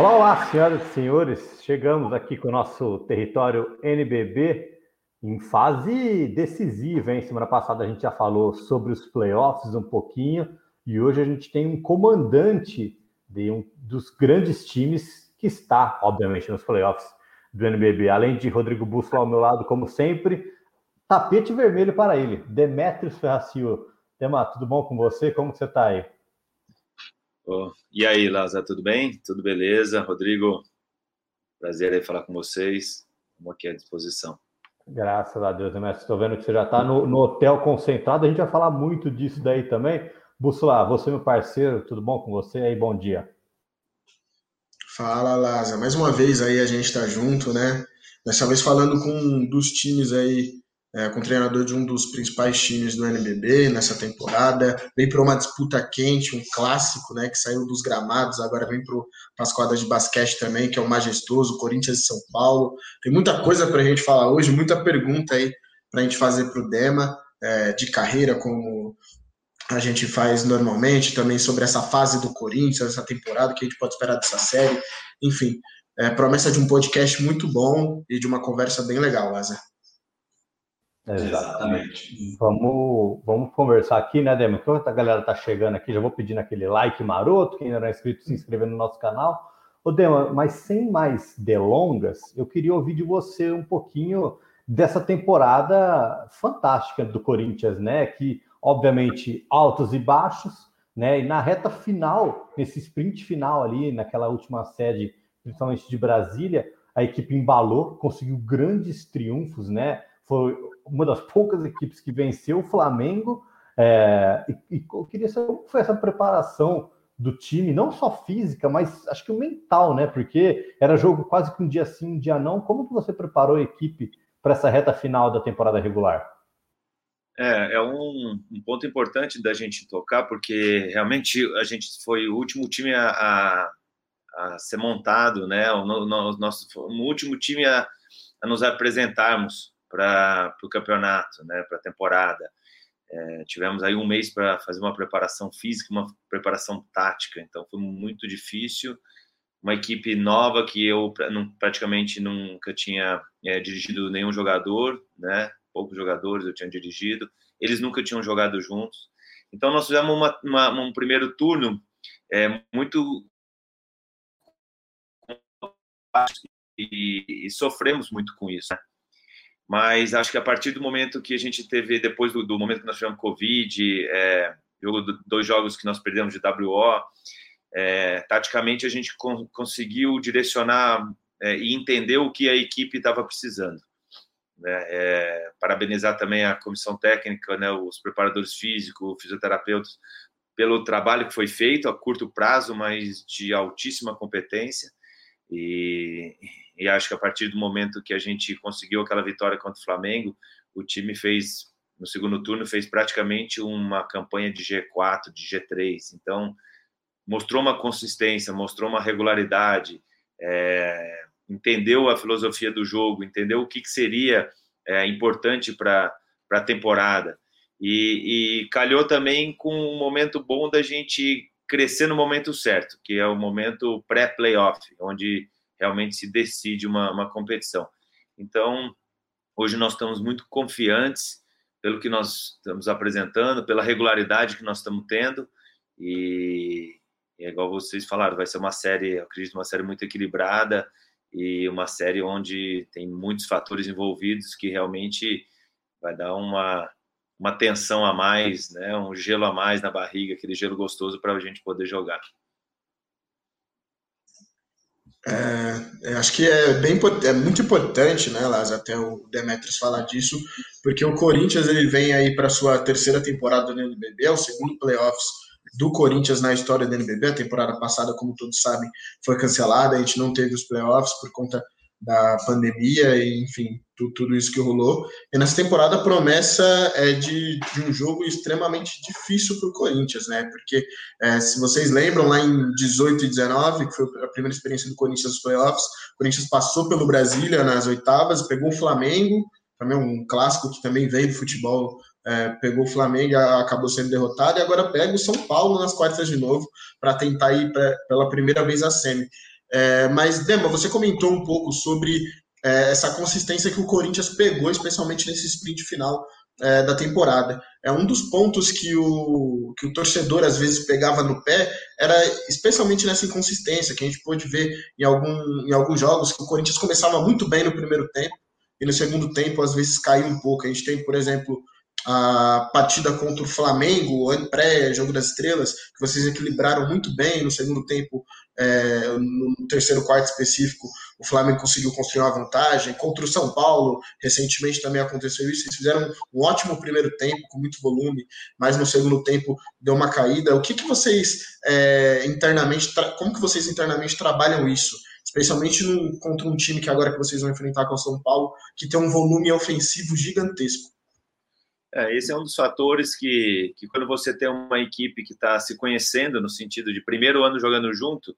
Olá, olá, senhoras e senhores. Chegamos aqui com o nosso território NBB em fase decisiva, hein? Semana passada a gente já falou sobre os playoffs um pouquinho e hoje a gente tem um comandante de um dos grandes times que está, obviamente, nos playoffs do NBB. Além de Rodrigo Bússola ao meu lado, como sempre, tapete vermelho para ele, Demetrios Ferracio. Dema, tudo bom com você? Como você está aí? Oh, e aí, Lázaro, tudo bem? Tudo beleza? Rodrigo, prazer aí falar com vocês. Estamos aqui à disposição. Graças a Deus, Demetrios. Estou vendo que você já está no, no, hotel concentrado. A gente vai falar muito disso daí também. Bússola, você, meu parceiro, tudo bom com você? aí, bom dia. Fala, Lázaro. Mais uma vez aí a gente está junto, né? Dessa vez falando com um dos times aí é, com o treinador de um dos principais times do NBB nessa temporada, vem para uma disputa quente, um clássico, né, que saiu dos gramados, agora vem para as quadras de basquete também, que é o majestoso, Corinthians de São Paulo. Tem muita coisa para a gente falar hoje, muita pergunta aí para a gente fazer para o Dema, é, de carreira, como a gente faz normalmente, também sobre essa fase do Corinthians, essa temporada, que a gente pode esperar dessa série, enfim. É, promessa de um podcast muito bom e de uma conversa bem legal, Lázaro. Exatamente. Vamos, vamos conversar aqui, né, Dema? Enquanto a galera tá chegando aqui, já vou pedindo aquele like maroto, quem não é inscrito, se inscrever no nosso canal. Ô, Dema, mas sem mais delongas, eu queria ouvir de você um pouquinho dessa temporada fantástica do Corinthians, né? Que, obviamente, altos e baixos, né? E na reta final, nesse sprint final ali, naquela última sede, principalmente de Brasília, a equipe embalou, conseguiu grandes triunfos, né? Foi uma das poucas equipes que venceu o Flamengo. É, e, e, eu queria saber como foi essa preparação do time, não só física, mas acho que o mental, né? Porque era jogo quase que um dia sim, um dia não. Como que você preparou a equipe para essa reta final da temporada regular? É, é um, um, ponto importante da gente tocar, porque realmente a gente foi o último time a, a, a ser montado, né? O, no, no, nosso o último time a, a nos apresentarmos para o campeonato, né, para a temporada. É, tivemos aí um mês para fazer uma preparação física, uma preparação tática, então foi muito difícil. Uma equipe nova que eu praticamente nunca tinha é, dirigido nenhum jogador, né? Poucos jogadores eu tinha dirigido, eles nunca tinham jogado juntos. Então nós fizemos uma, uma, um primeiro turno é, muito e, e, sofremos muito com isso. Né? Mas acho que a partir do momento que a gente teve, depois do, do momento que nós tivemos Covid, é, jogo, dois jogos que nós perdemos de WO, é, taticamente a gente con conseguiu direcionar é, e entender o que a equipe estava precisando. Né? É, parabenizar também a comissão técnica, né, os preparadores físicos, fisioterapeutas, pelo trabalho que foi feito a curto prazo, mas de altíssima competência. E, e acho que a partir do momento que a gente conseguiu aquela vitória contra o Flamengo, o time fez, no segundo turno, fez praticamente uma campanha de G4, de G3. Então, mostrou uma consistência, mostrou uma regularidade, é, entendeu a filosofia do jogo, entendeu o que, que seria é, importante para a temporada. E, e calhou também com um momento bom da gente crescer no momento certo, que é o momento pré-playoff, onde realmente se decide uma, uma competição. Então, hoje nós estamos muito confiantes pelo que nós estamos apresentando, pela regularidade que nós estamos tendo e, é igual vocês falaram, vai ser uma série, eu acredito, uma série muito equilibrada e uma série onde tem muitos fatores envolvidos que realmente vai dar uma uma tensão a mais, né, um gelo a mais na barriga, aquele gelo gostoso para a gente poder jogar. É, acho que é bem é muito importante, né, Laz, até o Demetrius falar disso, porque o Corinthians ele vem aí para sua terceira temporada no NBB, é o segundo playoffs do Corinthians na história do NBB. A temporada passada, como todos sabem, foi cancelada, a gente não teve os playoffs por conta da pandemia e, enfim, tudo, tudo isso que rolou. E nessa temporada a promessa é de, de um jogo extremamente difícil para o Corinthians, né? Porque é, se vocês lembram, lá em 18 e 19, que foi a primeira experiência do Corinthians nos playoffs, o Corinthians passou pelo Brasília nas oitavas, pegou o Flamengo, também um clássico que também veio do futebol é, pegou o Flamengo, acabou sendo derrotado, e agora pega o São Paulo nas quartas de novo para tentar ir pra, pela primeira vez a semi. É, mas, Dema, você comentou um pouco sobre é, essa consistência que o Corinthians pegou, especialmente nesse sprint final é, da temporada. É um dos pontos que o, que o torcedor às vezes pegava no pé, era especialmente nessa inconsistência, que a gente pôde ver em, algum, em alguns jogos, que o Corinthians começava muito bem no primeiro tempo, e no segundo tempo às vezes caiu um pouco. A gente tem, por exemplo, a partida contra o Flamengo, pré-jogo das estrelas, que vocês equilibraram muito bem no segundo tempo, é, no terceiro quarto específico, o Flamengo conseguiu construir uma vantagem. Contra o São Paulo, recentemente também aconteceu isso. Eles fizeram um ótimo primeiro tempo, com muito volume, mas no segundo tempo deu uma caída. O que, que vocês é, internamente, como que vocês internamente trabalham isso? Especialmente no, contra um time que agora que vocês vão enfrentar com o São Paulo, que tem um volume ofensivo gigantesco. É, esse é um dos fatores que, que quando você tem uma equipe que está se conhecendo, no sentido de primeiro ano jogando junto,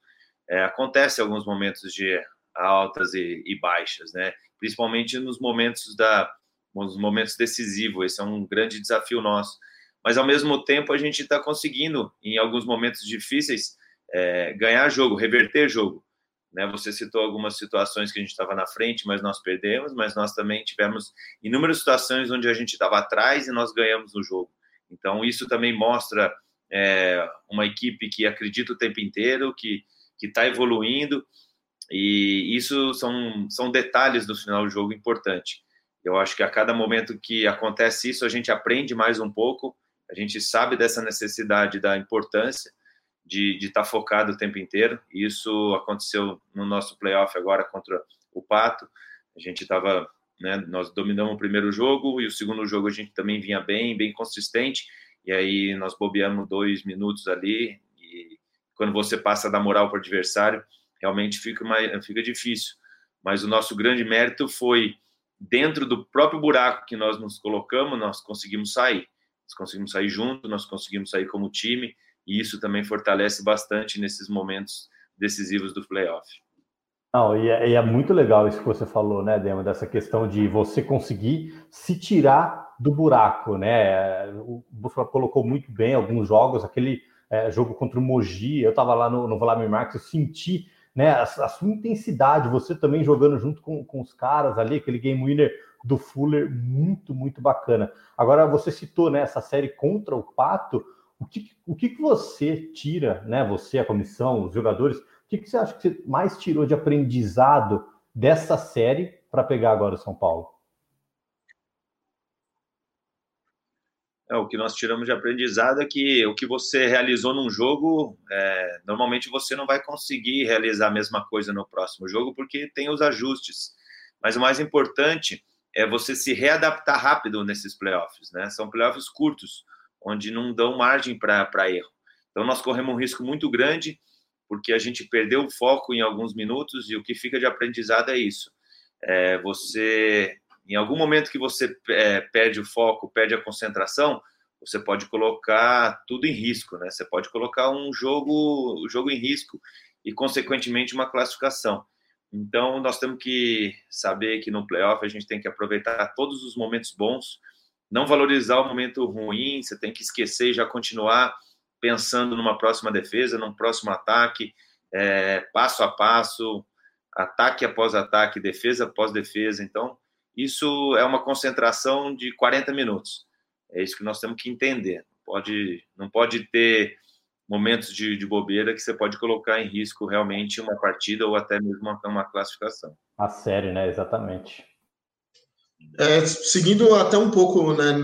é, acontece alguns momentos de altas e, e, baixas, né? Principalmente nos momentos da, nos momentos decisivos. Esse é um grande desafio nosso. Mas ao mesmo tempo a gente está conseguindo, em alguns momentos difíceis, é, ganhar jogo, reverter jogo. Né? Você citou algumas situações que a gente estava na frente, mas nós perdemos, mas nós também tivemos inúmeras situações onde a gente estava atrás e nós ganhamos no jogo. Então, isso também mostra é, uma equipe que acredita o tempo inteiro, que está evoluindo, e isso são, são detalhes do final do jogo importante. Eu acho que a cada momento que acontece isso, a gente aprende mais um pouco, a gente sabe dessa necessidade, da importância, de estar tá focado o tempo inteiro. Isso aconteceu no nosso playoff agora contra o Pato. A gente estava, né, nós dominamos o primeiro jogo e o segundo jogo a gente também vinha bem, bem consistente. E aí nós bobeamos dois minutos ali e quando você passa da moral para o adversário, realmente fica, mais, fica difícil. Mas o nosso grande mérito foi dentro do próprio buraco que nós nos colocamos, nós conseguimos sair. Nós conseguimos sair junto, nós conseguimos sair como time e isso também fortalece bastante nesses momentos decisivos do playoff. Não, e é, e é, muito legal isso que você falou, né, Dema, dessa questão de você conseguir se tirar do buraco, né? O Buffalo colocou muito bem alguns jogos, aquele é, jogo contra o Mogi, eu estava lá no, no Vladimir Marques, eu senti né, a, a, sua intensidade, você também jogando junto com, com os caras ali, aquele game winner do Fuller, muito, muito bacana. Agora, você citou né, essa série contra o Pato, o que, o que, você tira, né? Você, a comissão, os jogadores, o que, que você acha que você mais tirou de aprendizado dessa série para pegar agora o São Paulo? É, o que nós tiramos de aprendizado é que o que você realizou num jogo, é, normalmente você não vai conseguir realizar a mesma coisa no próximo jogo, porque tem os ajustes. Mas o mais importante é você se readaptar rápido nesses playoffs, né? São playoffs curtos onde não dão margem para erro. Então, nós corremos um risco muito grande, porque a gente perdeu o foco em alguns minutos, e o que fica de aprendizado é isso. É, você, em algum momento que você é, perde o foco, perde a concentração, você pode colocar tudo em risco, né? Você pode colocar um jogo, um jogo em risco e, consequentemente, uma classificação. Então, nós temos que saber que no playoff a gente tem que aproveitar todos os momentos bons, não valorizar o momento ruim, você tem que esquecer e já continuar pensando numa próxima defesa, num próximo ataque, é, passo a passo, ataque após ataque, defesa após defesa. Então, isso é uma concentração de 40 minutos. É isso que nós temos que entender. Pode, não pode ter momentos de, de bobeira que você pode colocar em risco realmente uma partida ou até mesmo uma, uma classificação. A série, né? Exatamente. É, seguindo até um pouco né,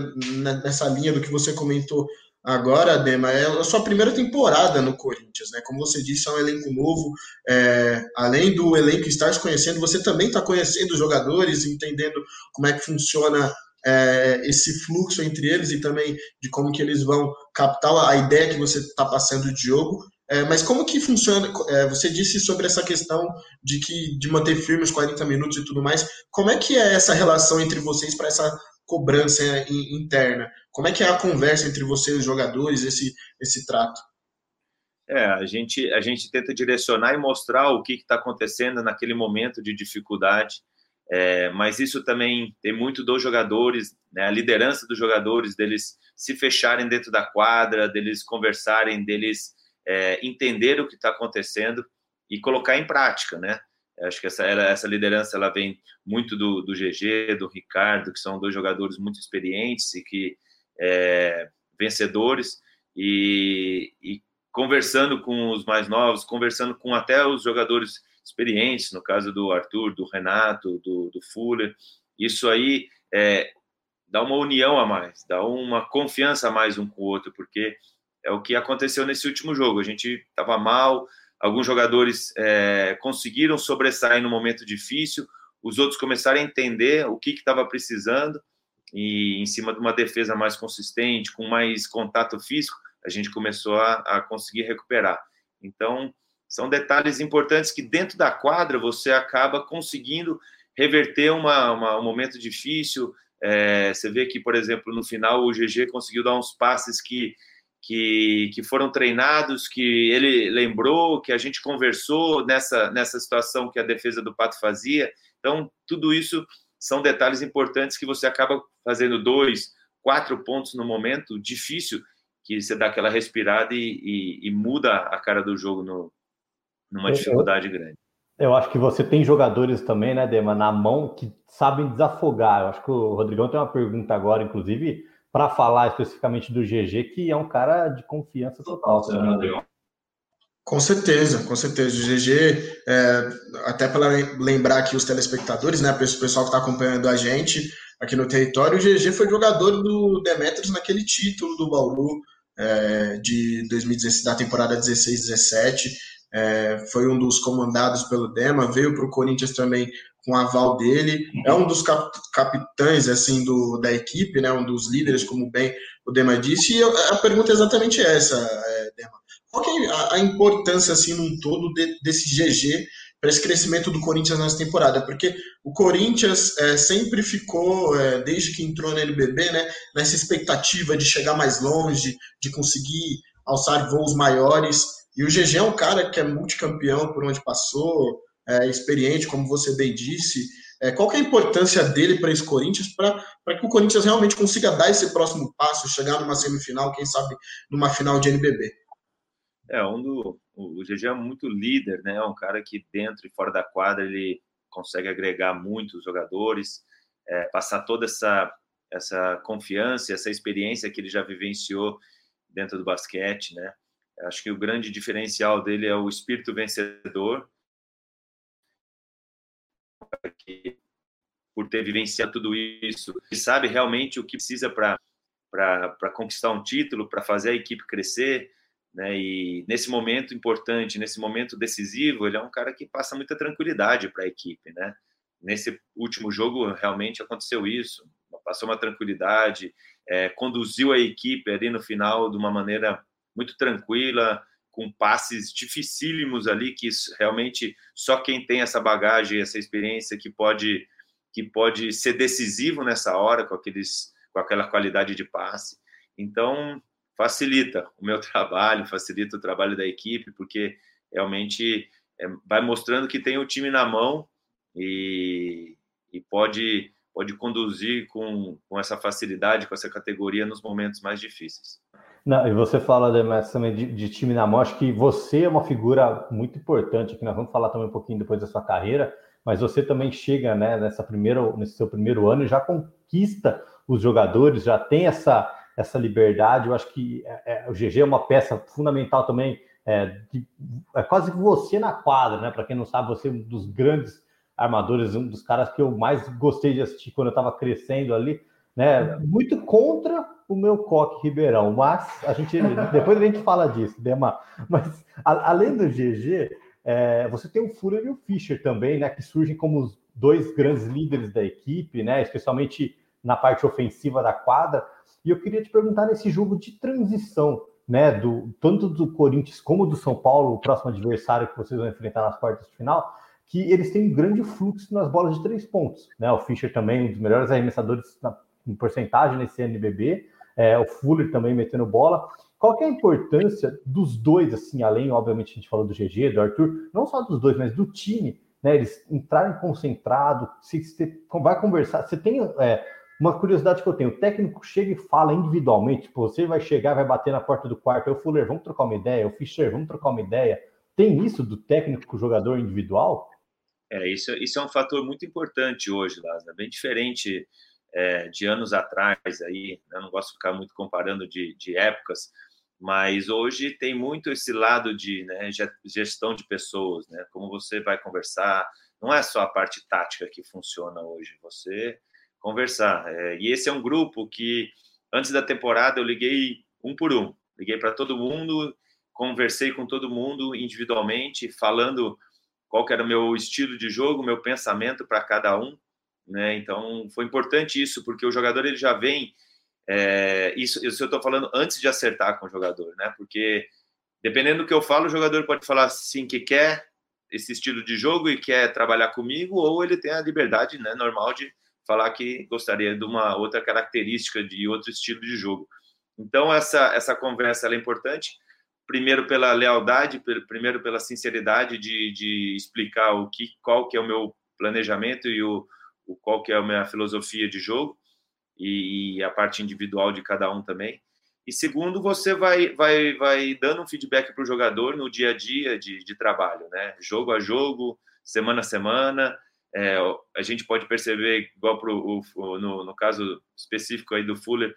nessa linha do que você comentou agora, Dema, é a sua primeira temporada no Corinthians, né? Como você disse, é um elenco novo. É, além do elenco estar se conhecendo, você também está conhecendo os jogadores, entendendo como é que funciona é, esse fluxo entre eles e também de como que eles vão captar a ideia que você está passando de jogo. É, mas como que funciona? É, você disse sobre essa questão de que de manter firme os 40 minutos e tudo mais. Como é que é essa relação entre vocês para essa cobrança interna? Como é que é a conversa entre vocês, os jogadores, esse, esse trato? É, a gente, a gente tenta direcionar e mostrar o que está acontecendo naquele momento de dificuldade. É, mas isso também tem muito dos jogadores, né, a liderança dos jogadores, deles se fecharem dentro da quadra, deles conversarem, deles é, entender o que está acontecendo. e colocar em prática, né? Acho que essa, essa liderança ela vem muito do, do GG, do Ricardo, que são dois jogadores muito experientes e que é, vencedores e, e, conversando com os mais novos, conversando com até os jogadores experientes, no caso do Arthur, do Renato, do, do Fuller, isso aí é, dá uma união a mais, dá uma confiança a mais um com o outro, porque é o que aconteceu nesse último jogo. A gente estava mal, alguns jogadores é, conseguiram sobressair no momento difícil, os outros começaram a entender o que estava precisando e em cima de uma defesa mais consistente, com mais contato físico, a gente começou a, a conseguir recuperar. Então, são detalhes importantes que dentro da quadra você acaba conseguindo reverter uma, uma um momento difícil. É, você vê que, por exemplo, no final o GG conseguiu dar uns passes que que, que foram treinados, que ele lembrou, que a gente conversou nessa, nessa situação que a defesa do Pato fazia. Então, tudo isso são detalhes importantes que você acaba fazendo dois, quatro pontos no momento difícil, que você dá aquela respirada e, e, e muda a cara do jogo no, numa dificuldade grande. Eu acho que você tem jogadores também, né, Dema, na mão que sabem desafogar. Eu acho que o Rodrigão tem uma pergunta agora, inclusive, para falar especificamente do GG, que é um cara de confiança total. Né? Com certeza, com certeza. O GG, é, até para lembrar aqui os telespectadores, né, o pessoal que está acompanhando a gente aqui no território, o GG foi jogador do Demetrius naquele título do Bauru é, de 2016, da temporada 16-17. É, foi um dos comandados pelo Dema, veio para o Corinthians também com aval dele, é um dos cap capitães assim do, da equipe, né, um dos líderes, como bem o Dema disse, e eu, a pergunta é exatamente essa, é, Dema. Qual é a, a, importância assim num todo de, desse GG para esse crescimento do Corinthians nessa temporada? Porque o Corinthians é, sempre ficou, é, desde que entrou na NBB, né, nessa expectativa de chegar mais longe, de conseguir alçar voos maiores, e o GG é um cara que é multicampeão por onde passou, é, experiente, como você bem disse. É, qual é a importância dele para esse Corinthians, para que o Corinthians realmente consiga dar esse próximo passo, chegar numa semifinal, quem sabe numa final de NBB? É, um do, o GG é muito líder, né? É um cara que dentro e fora da quadra ele consegue agregar muitos jogadores, é, passar toda essa, essa confiança, essa experiência que ele já vivenciou dentro do basquete, né? Acho que o grande diferencial dele é o espírito vencedor, que, por ter vivenciado tudo isso, e sabe realmente o que precisa para conquistar um título, para fazer a equipe crescer, né? E nesse momento importante, nesse momento decisivo, ele é um cara que passa muita tranquilidade para a equipe, né? Nesse último jogo realmente aconteceu isso, passou uma tranquilidade, é, conduziu a equipe ali no final de uma maneira muito tranquila, com passes dificílimos ali que realmente só quem tem essa bagagem, essa experiência que pode que pode ser decisivo nessa hora com aqueles com aquela qualidade de passe. Então, facilita o meu trabalho, facilita o trabalho da equipe, porque realmente é, vai mostrando que tem o time na mão e, e pode pode conduzir com, com essa facilidade, com essa categoria nos momentos mais difíceis. Não, e você fala também de, de, time na mão, acho que você é uma figura muito importante, que nós vamos falar também um pouquinho depois da sua carreira, mas você também chega né, nessa primeira, nesse seu primeiro ano e já conquista os jogadores, já tem essa, essa liberdade. Eu acho que é, é, o GG é uma peça fundamental também, é, de, é quase você na quadra, né? Para quem não sabe, você é um dos grandes armadores, um dos caras que eu mais gostei de assistir quando eu estava crescendo ali, né? Muito contra o meu coque Ribeirão, mas a gente depois a gente fala disso, Dema. Mas a, além do GG, é, você tem o Fuller e o Fischer também, né? Que surgem como os dois grandes líderes da equipe, né? Especialmente na parte ofensiva da quadra. E eu queria te perguntar nesse jogo de transição, né? Do tanto do Corinthians como do São Paulo, o próximo adversário que vocês vão enfrentar nas quartas de final, que eles têm um grande fluxo nas bolas de três pontos, né? O Fischer também um dos melhores arremessadores na, em porcentagem nesse NBB é, o Fuller também metendo bola. Qual é a importância dos dois, assim, além, obviamente, a gente falou do GG, do Arthur, não só dos dois, mas do time, né? Eles entrarem concentrado, se você vai conversar, você tem é, uma curiosidade que eu tenho, o técnico chega e fala individualmente, tipo, você vai chegar, vai bater na porta do quarto, o Fuller, vamos trocar uma ideia, o Fischer, vamos trocar uma ideia. tem isso do técnico com o jogador individual? É, isso, isso é um fator muito importante hoje, Lázaro, bem diferente é, de anos atrás aí, né? não gosto de ficar muito comparando de, de épocas, mas hoje tem muito esse lado de né, gestão de pessoas, né? Como você vai conversar, não é só a parte tática que funciona hoje, você conversar. É, e esse é um grupo que antes da temporada eu liguei um por um, liguei para todo mundo, conversei com todo mundo individualmente, falando qual era o meu estilo de jogo, meu pensamento para cada um, né? Então foi importante isso porque o jogador ele já vem é, isso, isso eu estou falando antes de acertar com o jogador, né? Porque dependendo do que eu falo, o jogador pode falar assim que quer esse estilo de jogo e quer trabalhar comigo, ou ele tem a liberdade, né, normal de falar que gostaria de uma outra característica de outro estilo de jogo. Então essa essa conversa é importante, primeiro pela lealdade, primeiro pela sinceridade de, de explicar o que qual que é o meu planejamento e o, o qual que é a minha filosofia de jogo e, e a parte individual de cada um também. E segundo, você vai, vai, vai dando um feedback para o jogador no dia a dia de, de trabalho, né? Jogo a jogo, semana a semana. É, a gente pode perceber, igual pro, o, no, no caso específico aí do Fuller,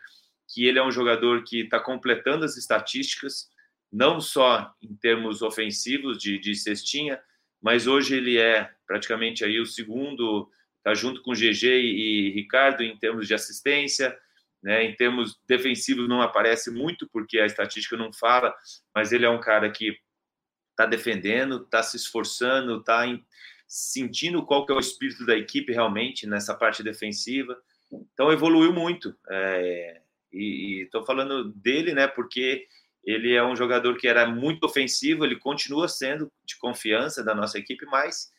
que ele é um jogador que está completando as estatísticas, não só em termos ofensivos de, de cestinha, mas hoje ele é praticamente aí o segundo está junto com GG e, Ricardo em termos de assistência, né? Em termos defensivos não aparece muito porque a estatística não fala, mas ele é um cara que está defendendo, está se esforçando, está sentindo qual que é o espírito da equipe realmente nessa parte defensiva. Então evoluiu muito. É, e estou falando dele, né? Porque ele é um jogador que era muito ofensivo, ele continua sendo de confiança da nossa equipe, mas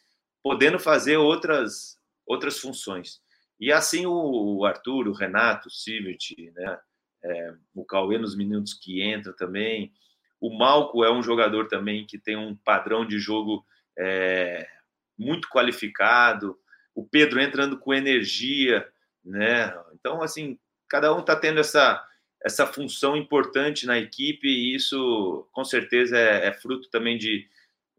podendo fazer outras outras funções. E assim o Arthur, o Renato, o Sivert, né? É, o Cauê nos minutos que entra também. O Malco é um jogador também que tem um padrão de jogo é, muito qualificado. O Pedro entrando com energia, né? Então, assim, cada um está tendo essa, essa função importante na equipe e isso, com certeza, é, é fruto também de,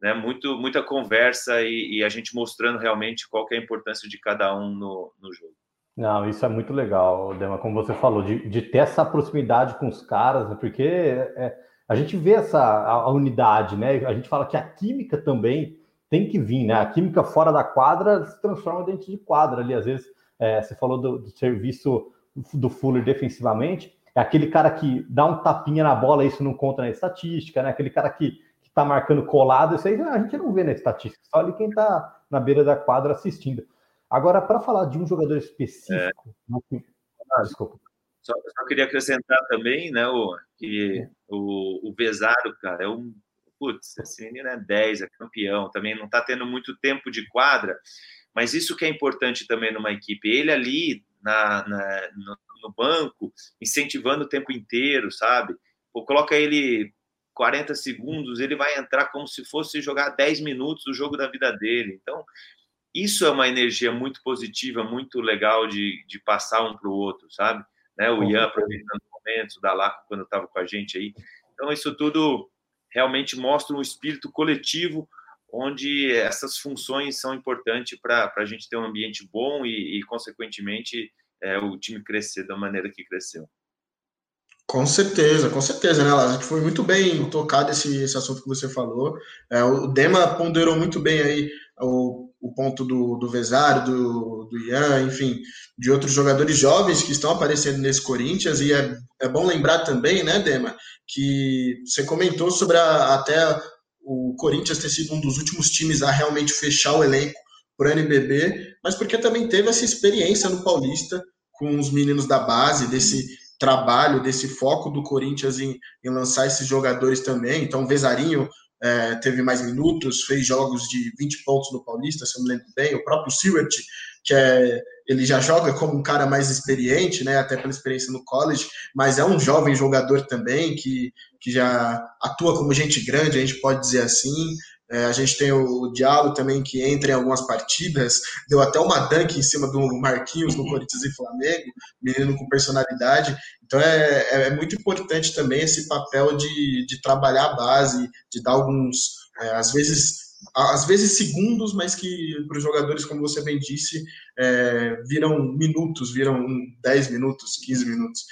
né, muito, muita conversa e, e, a gente mostrando realmente qual é a importância de cada um no, no jogo. Não, isso é muito legal, Dema, como você falou, de, de ter essa proximidade com os caras, né, porque é, a gente vê essa a, a, unidade, né? A gente fala que a química também tem que vir, né? A química fora da quadra se transforma dentro de quadra ali. Às vezes, é, você falou do, do serviço do Fuller defensivamente, é aquele cara que dá um tapinha na bola, isso não conta na estatística, né? Aquele cara que está marcando colado, isso aí a gente não vê na estatística, só ali quem está na beira da quadra assistindo. Agora, para falar de um jogador específico. É. Ah, desculpa. Só, só, queria acrescentar também, né, o, que o, o Vesaro, cara, é um. Putz, esse menino é 10, é campeão, também não está tendo muito tempo de quadra, mas isso que é importante também numa equipe. Ele ali na, na no, no, banco, incentivando o tempo inteiro, sabe? Ou coloca ele 40 segundos, ele vai entrar como se fosse jogar 10 minutos do jogo da vida dele. Então, isso é uma energia muito positiva, muito legal de, de passar um para o outro, sabe? Né? O Ian aproveitando momentos, o Dalaco quando estava com a gente aí. Então, isso tudo realmente mostra um espírito coletivo onde essas funções são importantes para a gente ter um ambiente bom e, e consequentemente, é, o time crescer da maneira que cresceu. Com certeza, com certeza, né, Lázaro? Foi muito bem tocado esse, esse assunto que você falou. É, o Dema ponderou muito bem aí o, o ponto do, do Vesário, do, do Ian, enfim, de outros jogadores jovens que estão aparecendo nesse Corinthians. E é, é bom lembrar também, né, Dema, que você comentou sobre a, até o Corinthians ter sido um dos últimos times a realmente fechar o elenco para o NBB, mas porque também teve essa experiência no Paulista com os meninos da base, desse trabalho, desse foco do Corinthians em, em lançar esses jogadores também. Então, o Vezarinho é, teve mais minutos, fez jogos de 20 pontos no Paulista, se eu me lembro bem. O próprio Seward, que é, ele já joga como um cara mais experiente, né, até pela experiência no college, mas é um jovem jogador também que, que já atua como gente grande, a gente pode dizer assim. É, a gente tem o Diallo também que entra em algumas partidas, deu até uma dunk em cima do Marquinhos no Corinthians e Flamengo, menino com personalidade. Então é, é, é muito importante também esse papel de, de trabalhar a base, de dar alguns é, às vezes às vezes segundos, mas que para os jogadores, como você bem disse, é, viram minutos, viram 10 minutos, 15 minutos.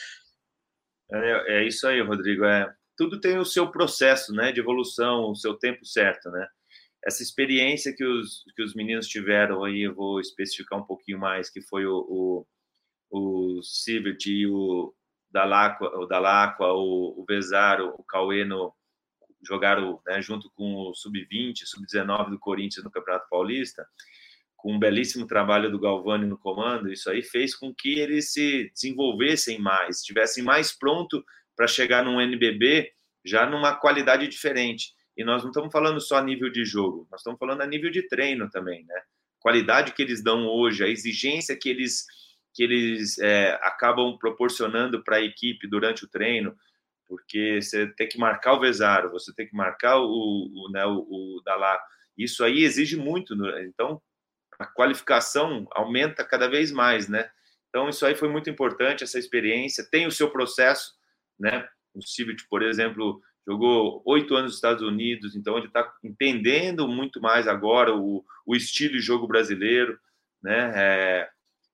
É, é, isso aí, Rodrigo. É, tudo tem o seu processo né, de evolução, o seu tempo certo. Né? Essa experiência que os, que os meninos tiveram aí, eu vou especificar um pouquinho mais, que foi o, o, o Sibert e o Dalacqua, o, Dalacqua, o, o Vezaro, o Cauê no, jogaram né, junto com o Sub-20, Sub-19 do Corinthians no Campeonato Paulista, com um belíssimo trabalho do Galvani no comando, isso aí fez com que eles se desenvolvessem mais, estivessem mais pronto para chegar num NBB já numa qualidade diferente. E nós não estamos falando só a nível de jogo, nós estamos falando a nível de treino também, né? Qualidade que eles dão hoje, a exigência que eles que eles é, acabam proporcionando para a equipe durante o treino, porque você tem que marcar o Vezaro, você tem que marcar o, o, né, o, o Dalá. Isso aí exige muito, né? então a qualificação aumenta cada vez mais, né? Então isso aí foi muito importante essa experiência. Tem o seu processo, né? O Civit, por exemplo, jogou oito anos nos Estados Unidos, então ele está entendendo muito mais agora o, o estilo de jogo brasileiro, né? É,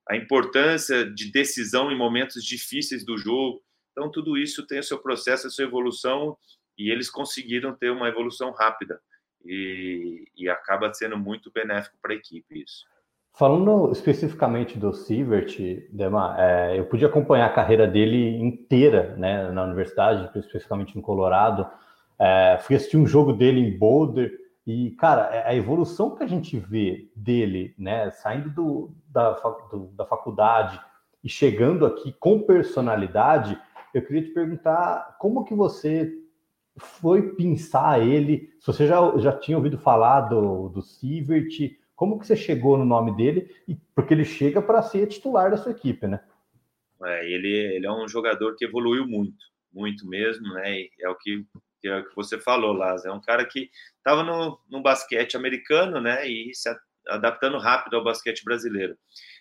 a importância de decisão em momentos difíceis do jogo. Então, tudo isso tem o seu processo, a sua evolução, e eles conseguiram ter uma evolução rápida. E, e acaba sendo muito benéfico para a equipe isso. Falando especificamente do Sievert, Dema, é, eu pude acompanhar a carreira dele inteira né, na universidade, especificamente em Colorado. É, fui assistir um jogo dele em Boulder e, cara, é, a evolução que a gente vê dele, né, saindo do, da, do, da faculdade e chegando aqui com personalidade, eu queria te perguntar como que você foi pensar ele, se você já, já tinha ouvido falar do, do Sievert, como que você chegou no nome dele? Porque ele chega para ser titular da sua equipe, né? É, ele, ele é um jogador que evoluiu muito, muito mesmo, né? E é o que, é o que você falou, Laz. É um cara que estava no, no basquete americano, né? E se adaptando rápido ao basquete brasileiro.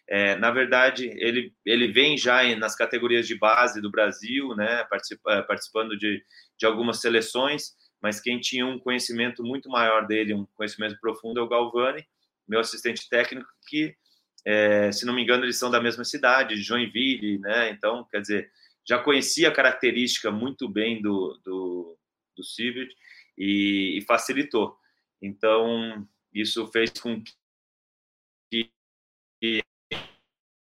É, na verdade, ele, ele vem já nas categorias de base do Brasil, né, participa, é, participando de, de algumas seleções, mas quem tinha um conhecimento muito maior dele, um conhecimento profundo, é o Galvani, meu assistente técnico, que, é, se não me engano, eles são da mesma cidade, de Joinville, né, então, quer dizer, já conhecia a característica muito bem do, do, do Civet e, e facilitou. Então, isso fez com que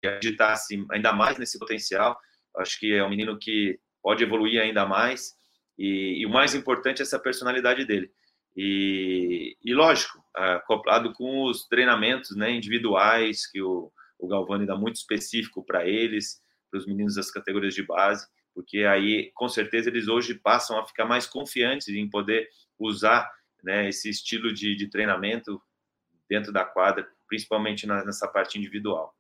acreditasse ainda mais nesse potencial. Acho que é um menino que pode evoluir ainda mais. E, e o mais importante é essa personalidade dele. E, e lógico, acoplado com os treinamentos né, individuais, que o, o Galvani dá muito específico para eles, para os meninos das categorias de base, porque aí, com certeza, eles hoje passam a ficar mais confiantes em poder usar né, esse estilo de, de treinamento dentro da quadra, principalmente na, nessa parte individual.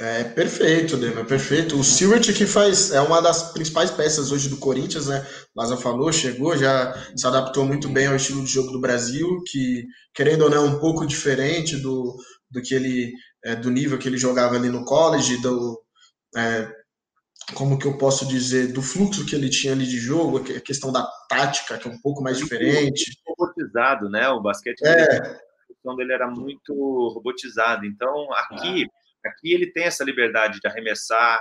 É perfeito, Dema, perfeito. O Stewart que faz é uma das principais peças hoje do Corinthians, né? Laza falou, chegou, já se adaptou muito bem ao estilo de jogo do Brasil, que querendo ou não é um pouco diferente do, do que ele é, do nível que ele jogava ali no college, do é, como que eu posso dizer, do fluxo que ele tinha ali de jogo, a questão da tática, que é um pouco mais diferente. Robotizado, né? O basquete é. dele, dele era muito robotizado. Então, aqui ah Aqui ele tem essa liberdade de arremessar.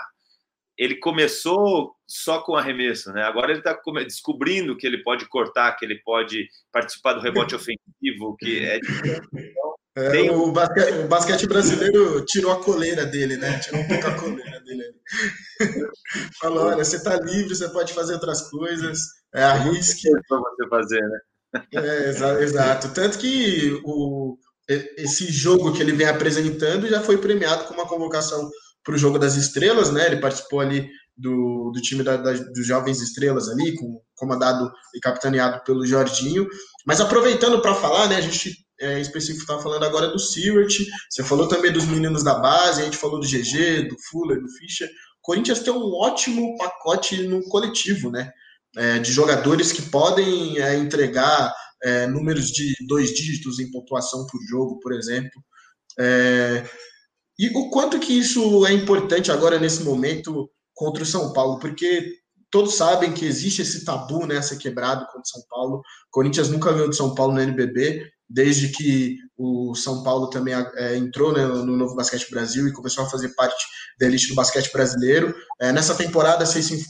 Ele começou só com arremesso, né? Agora ele está descobrindo que ele pode cortar, que ele pode participar do rebote ofensivo, que é então, é, tem... o, basquete, o, basquete, brasileiro tirou a coleira dele, né? Tirou um pouco a coleira dele. Falou, olha, você está livre, você pode fazer outras coisas, é arrisque. para você fazer, né? É, exato. Tanto que o, esse jogo que ele vem apresentando já foi premiado com uma convocação para o Jogo das Estrelas, né? Ele participou ali do, do time da, da, dos Jovens Estrelas ali, com, comandado e capitaneado pelo Jorginho. Mas aproveitando para falar, né? A gente é, em específico estava falando agora do Seward, você falou também dos meninos da base, a gente falou do GG, do Fuller, do Fischer. Corinthians tem um ótimo pacote no coletivo, né? É, de jogadores que podem é, entregar é, números de dois dígitos em pontuação por jogo, por exemplo. É, e o quanto que isso é importante agora nesse momento contra o São Paulo, porque todos sabem que existe esse tabu, né, ser quebrado contra São Paulo. O Corinthians nunca ganhou de São Paulo no NBB, desde que o São Paulo também é, entrou né, no Novo Basquete Brasil e começou a fazer parte da elite do basquete brasileiro. É, nessa temporada,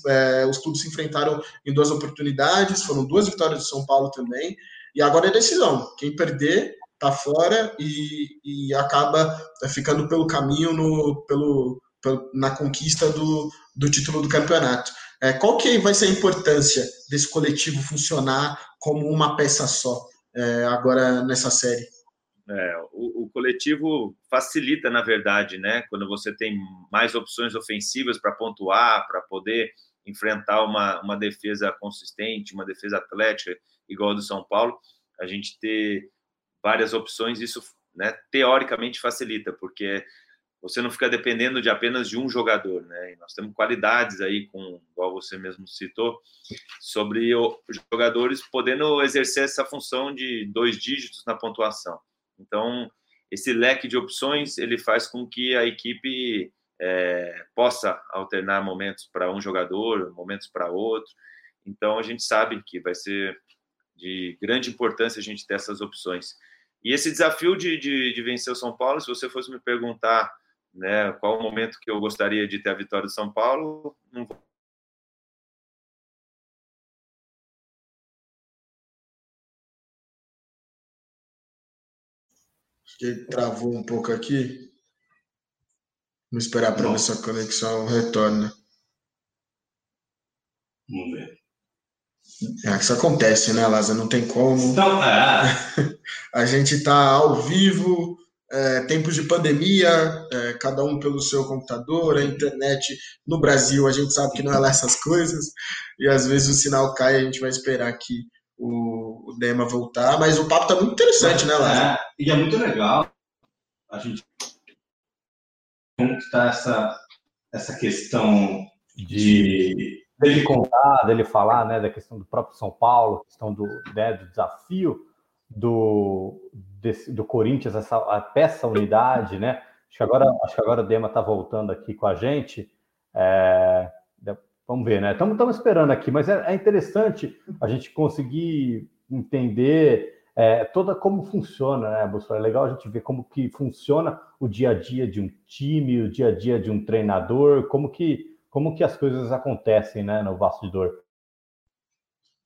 é, os clubes se enfrentaram em duas oportunidades, foram duas vitórias do São Paulo também, e agora é decisão. Quem perder tá fora e, e acaba ficando pelo caminho no, pelo, pelo, na conquista do, do título do campeonato. É, qual que vai ser a importância desse coletivo funcionar como uma peça só é, agora nessa série? É, o, o, coletivo facilita, na verdade, né? Quando você tem mais opções ofensivas para pontuar, para poder enfrentar uma, uma defesa consistente, uma defesa atlética igual do São Paulo, a gente ter várias opções, isso né, teoricamente facilita, porque você não fica dependendo de apenas de um jogador, né? E nós temos qualidades aí, com, igual você mesmo citou, sobre os jogadores podendo exercer essa função de dois dígitos na pontuação. Então, esse leque de opções ele faz com que a equipe é, possa alternar momentos para um jogador, momentos para outro. Então, a gente sabe que vai ser de grande importância a gente ter essas opções. E esse desafio de, de, de vencer o São Paulo, se você fosse me perguntar né? Qual o momento que eu gostaria de ter a vitória do São Paulo? Não vou Acho que ele travou um pouco aqui. Vamos esperar para ver se a conexão retorna. Vamos ver. É, isso acontece, né, Lázaro? Não tem como. Então, é. a gente está ao vivo, é, tempos de pandemia, é, cada um pelo seu computador, a internet no Brasil, a gente sabe que não é lá essas coisas, e às vezes o sinal cai e a gente vai esperar que o, o Dema voltar, mas o papo tá muito interessante, né, Lázaro? É, e é muito legal a gente como que tá essa, essa questão de dele contar, dele falar, né, da questão do próprio São Paulo, questão do, né, do desafio do, desse, do Corinthians, essa a peça unidade, né? Acho que agora, acho que agora o Dema está voltando aqui com a gente. É, vamos ver, né? Estamos esperando aqui, mas é, é, interessante a gente conseguir entender é, toda como funciona, né, Bussola? É legal a gente ver como que funciona o dia a dia de um time, o dia a dia de um treinador, como que como que as coisas acontecem, né, no bastidor.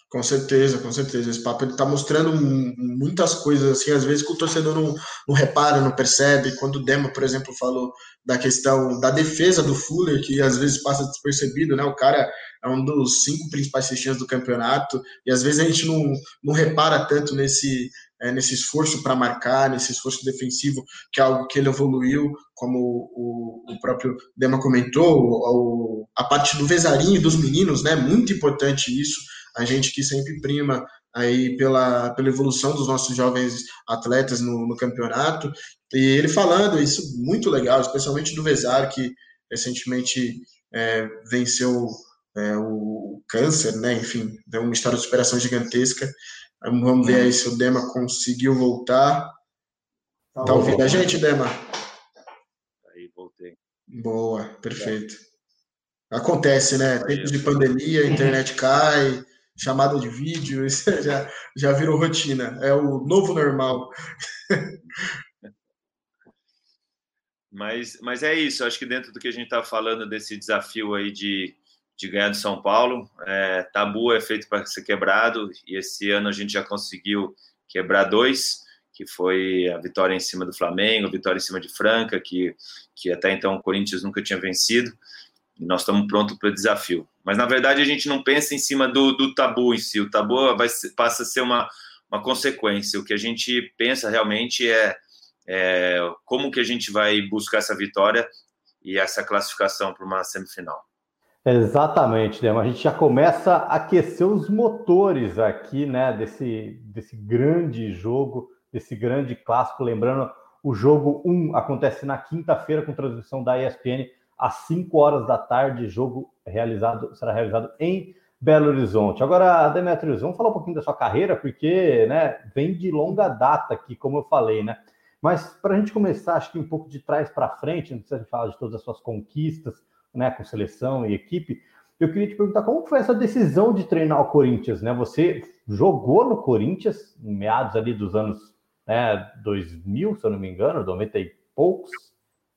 Com certeza, com certeza. Esse papo ele tá mostrando muitas coisas, assim, às vezes que o torcedor não, não repara, não percebe. Quando o Demo, por exemplo, falou da questão da defesa do Fuller, que às vezes passa despercebido, né? O cara é um dos cinco principais cestinhas do campeonato, e às vezes a gente não, não repara tanto nesse, é, nesse esforço para marcar, nesse esforço defensivo, que é algo que ele evoluiu, como o, o próprio Dema comentou, o, a parte do Vezarinho dos meninos, né? Muito importante isso a gente que sempre prima aí pela, pela evolução dos nossos jovens atletas no, no campeonato. E ele falando isso muito legal, especialmente do Vezar, que recentemente é, venceu é, o câncer, né? Enfim, deu uma história de superação gigantesca. Vamos ver aí se o Dema conseguiu voltar. Tá, tá ouvindo a gente, Dema? Aí, voltei. Boa, perfeito. Acontece, né? Tempos de pandemia, a internet cai, chamada de vídeo, isso já, já virou rotina, é o novo normal. Mas, mas é isso, acho que dentro do que a gente está falando desse desafio aí de, de ganhar do São Paulo, é, tabu é feito para ser quebrado, e esse ano a gente já conseguiu quebrar dois, que foi a vitória em cima do Flamengo, a vitória em cima de Franca, que, que até então o Corinthians nunca tinha vencido, e nós estamos prontos para o desafio. Mas, na verdade, a gente não pensa em cima do, do tabu em si. O tabu vai, passa a ser uma, uma consequência. O que a gente pensa realmente é, é como que a gente vai buscar essa vitória e essa classificação para uma semifinal. Exatamente, né? A gente já começa a aquecer os motores aqui, né? Desse, desse grande jogo, desse grande clássico. Lembrando, o jogo 1 acontece na quinta-feira com transmissão da ESPN às 5 horas da tarde, jogo realizado será realizado em Belo Horizonte. Agora, Demetrius, vamos falar um pouquinho da sua carreira, porque né, vem de longa data aqui, como eu falei, né? Mas para a gente começar, acho que um pouco de trás para frente, não precisa falar de todas as suas conquistas, né, com seleção e equipe. Eu queria te perguntar como foi essa decisão de treinar o Corinthians, né? Você jogou no Corinthians em meados ali dos anos né, 2000, se eu não me engano, 90 e poucos,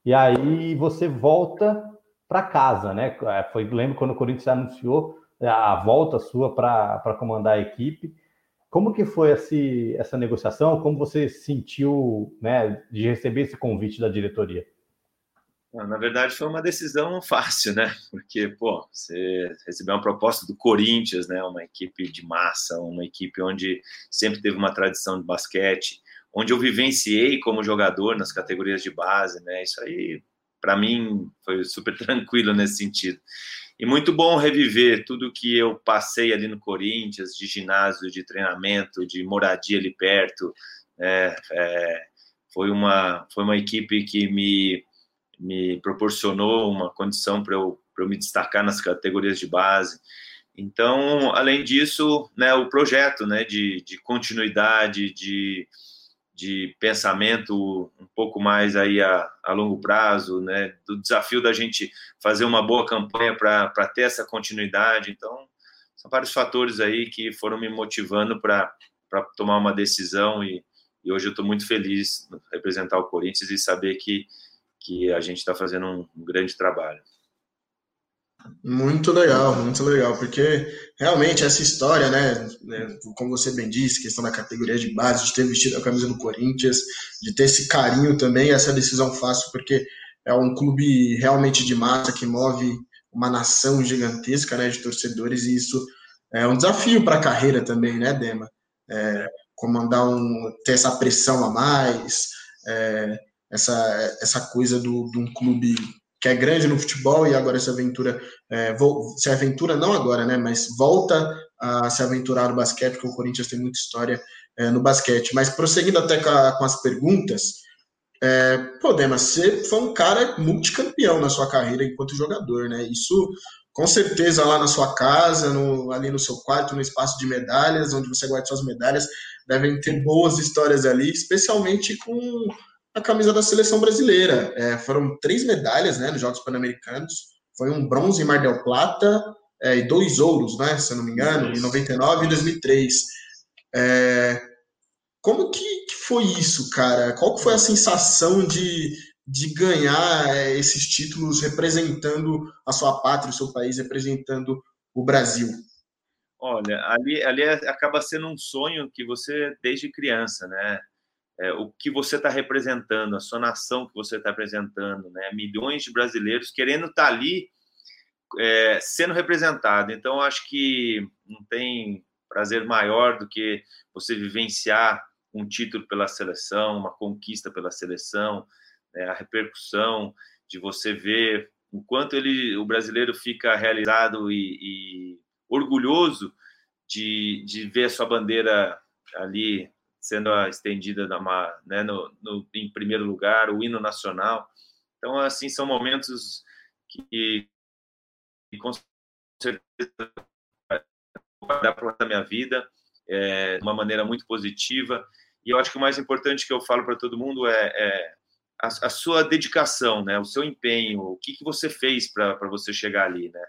e aí você volta para casa, né? É, foi, lembro quando o Corinthians anunciou a volta sua para comandar a equipe. Como que foi esse, essa negociação? Como você sentiu né, de receber esse convite da diretoria? Na verdade, foi uma decisão fácil, né? Porque, pô, você recebeu uma proposta do Corinthians, né? Uma equipe de massa, uma equipe onde sempre teve uma tradição de basquete, onde eu vivenciei como jogador nas categorias de base, né? Isso aí, para mim, foi super tranquilo nesse sentido. E muito bom reviver tudo que eu passei ali no Corinthians, de ginásio, de treinamento, de moradia ali perto. É, é, foi, uma, foi uma equipe que me me proporcionou uma condição para eu, eu me destacar nas categorias de base. Então, além disso, né, o projeto né, de, de continuidade, de, de pensamento um pouco mais aí a, a longo prazo, né, do desafio da gente fazer uma boa campanha para ter essa continuidade. Então, são vários fatores aí que foram me motivando para tomar uma decisão e, e hoje eu estou muito feliz representar o Corinthians e saber que que a gente está fazendo um, um grande trabalho. Muito legal, muito legal, porque realmente essa história, né, né, como você bem disse, questão da categoria de base, de ter vestido a camisa do Corinthians, de ter esse carinho também, essa decisão fácil, porque é um clube realmente de massa que move uma nação gigantesca, né, de torcedores, e isso é um desafio para a carreira também, né, Dema? É, comandar um, ter essa pressão a mais, é, essa, essa coisa do, de um clube que é grande no futebol e agora se aventura, é, se aventura não agora, né, mas volta a se aventurar no basquete, porque o Corinthians tem muita história é, no basquete. Mas prosseguindo até com, a, com as perguntas, é, pô, Dema, você foi um cara multicampeão na sua carreira enquanto jogador, né? Isso com certeza lá na sua casa, no, ali no seu quarto, no espaço de medalhas, onde você guarda suas medalhas, devem ter boas histórias ali, especialmente com a camisa da seleção brasileira. É, foram três medalhas né, nos Jogos Pan-Americanos. Foi um bronze em Mar del Plata é, e dois ouros, né, se eu não me engano, em 99 e 2003. É, como que, que, foi isso, cara? Qual foi a sensação de, de ganhar é, esses títulos representando a sua pátria, o seu país, representando o Brasil? Olha, ali, ali é, acaba sendo um sonho que você desde criança, né? É, o que você está representando, a sua nação que você está representando, né? Milhões de brasileiros querendo estar tá ali é, sendo representado. Então, acho que não tem prazer maior do que você vivenciar um título pela seleção, uma conquista pela seleção, né? a repercussão de você ver o quanto ele, o brasileiro fica realizado e, e orgulhoso de, de ver a sua bandeira ali sendo estendida na, né, no, no, em primeiro lugar, o hino nacional. Então, assim, são momentos que, que com certeza vai dar para a minha vida é, de uma maneira muito positiva. E eu acho que o mais importante que eu falo para todo mundo é, é a, a, sua dedicação, né, o seu empenho, o que, que você fez para você chegar ali, né?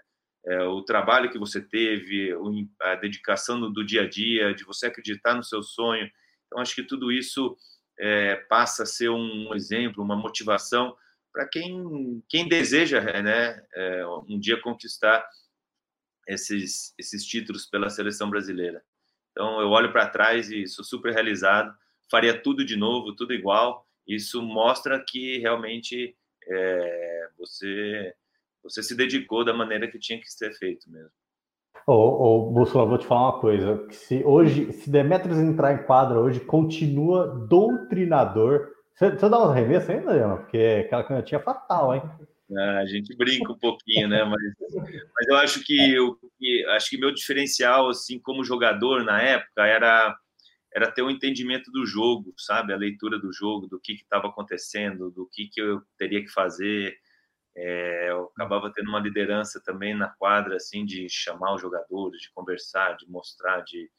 É, o trabalho que você teve, a dedicação do, do dia a dia, de você acreditar no seu sonho, então, acho que tudo isso é, passa a ser um exemplo, uma motivação para quem, quem deseja né, é, um dia conquistar esses, esses títulos pela seleção brasileira. Então, eu olho para trás e sou super realizado, faria tudo de novo, tudo igual. Isso mostra que realmente é, você, você se dedicou da maneira que tinha que ser feito mesmo. Ô, ô Bússola, vou te falar uma coisa. Se hoje, se Demetrius entrar em quadra hoje, continua doutrinador. Você, você dá umas remessas ainda, Leandro? Porque aquela canhotinha é fatal, hein? Ah, a gente brinca um pouquinho, né? Mas, mas eu acho que, eu, acho que meu diferencial, assim, como jogador na época, era era ter um entendimento do jogo, sabe? A leitura do jogo, do que estava acontecendo, do que, que eu teria que fazer, é, eu acabava tendo uma liderança também na quadra, assim, de chamar os jogadores, de conversar, de mostrar, de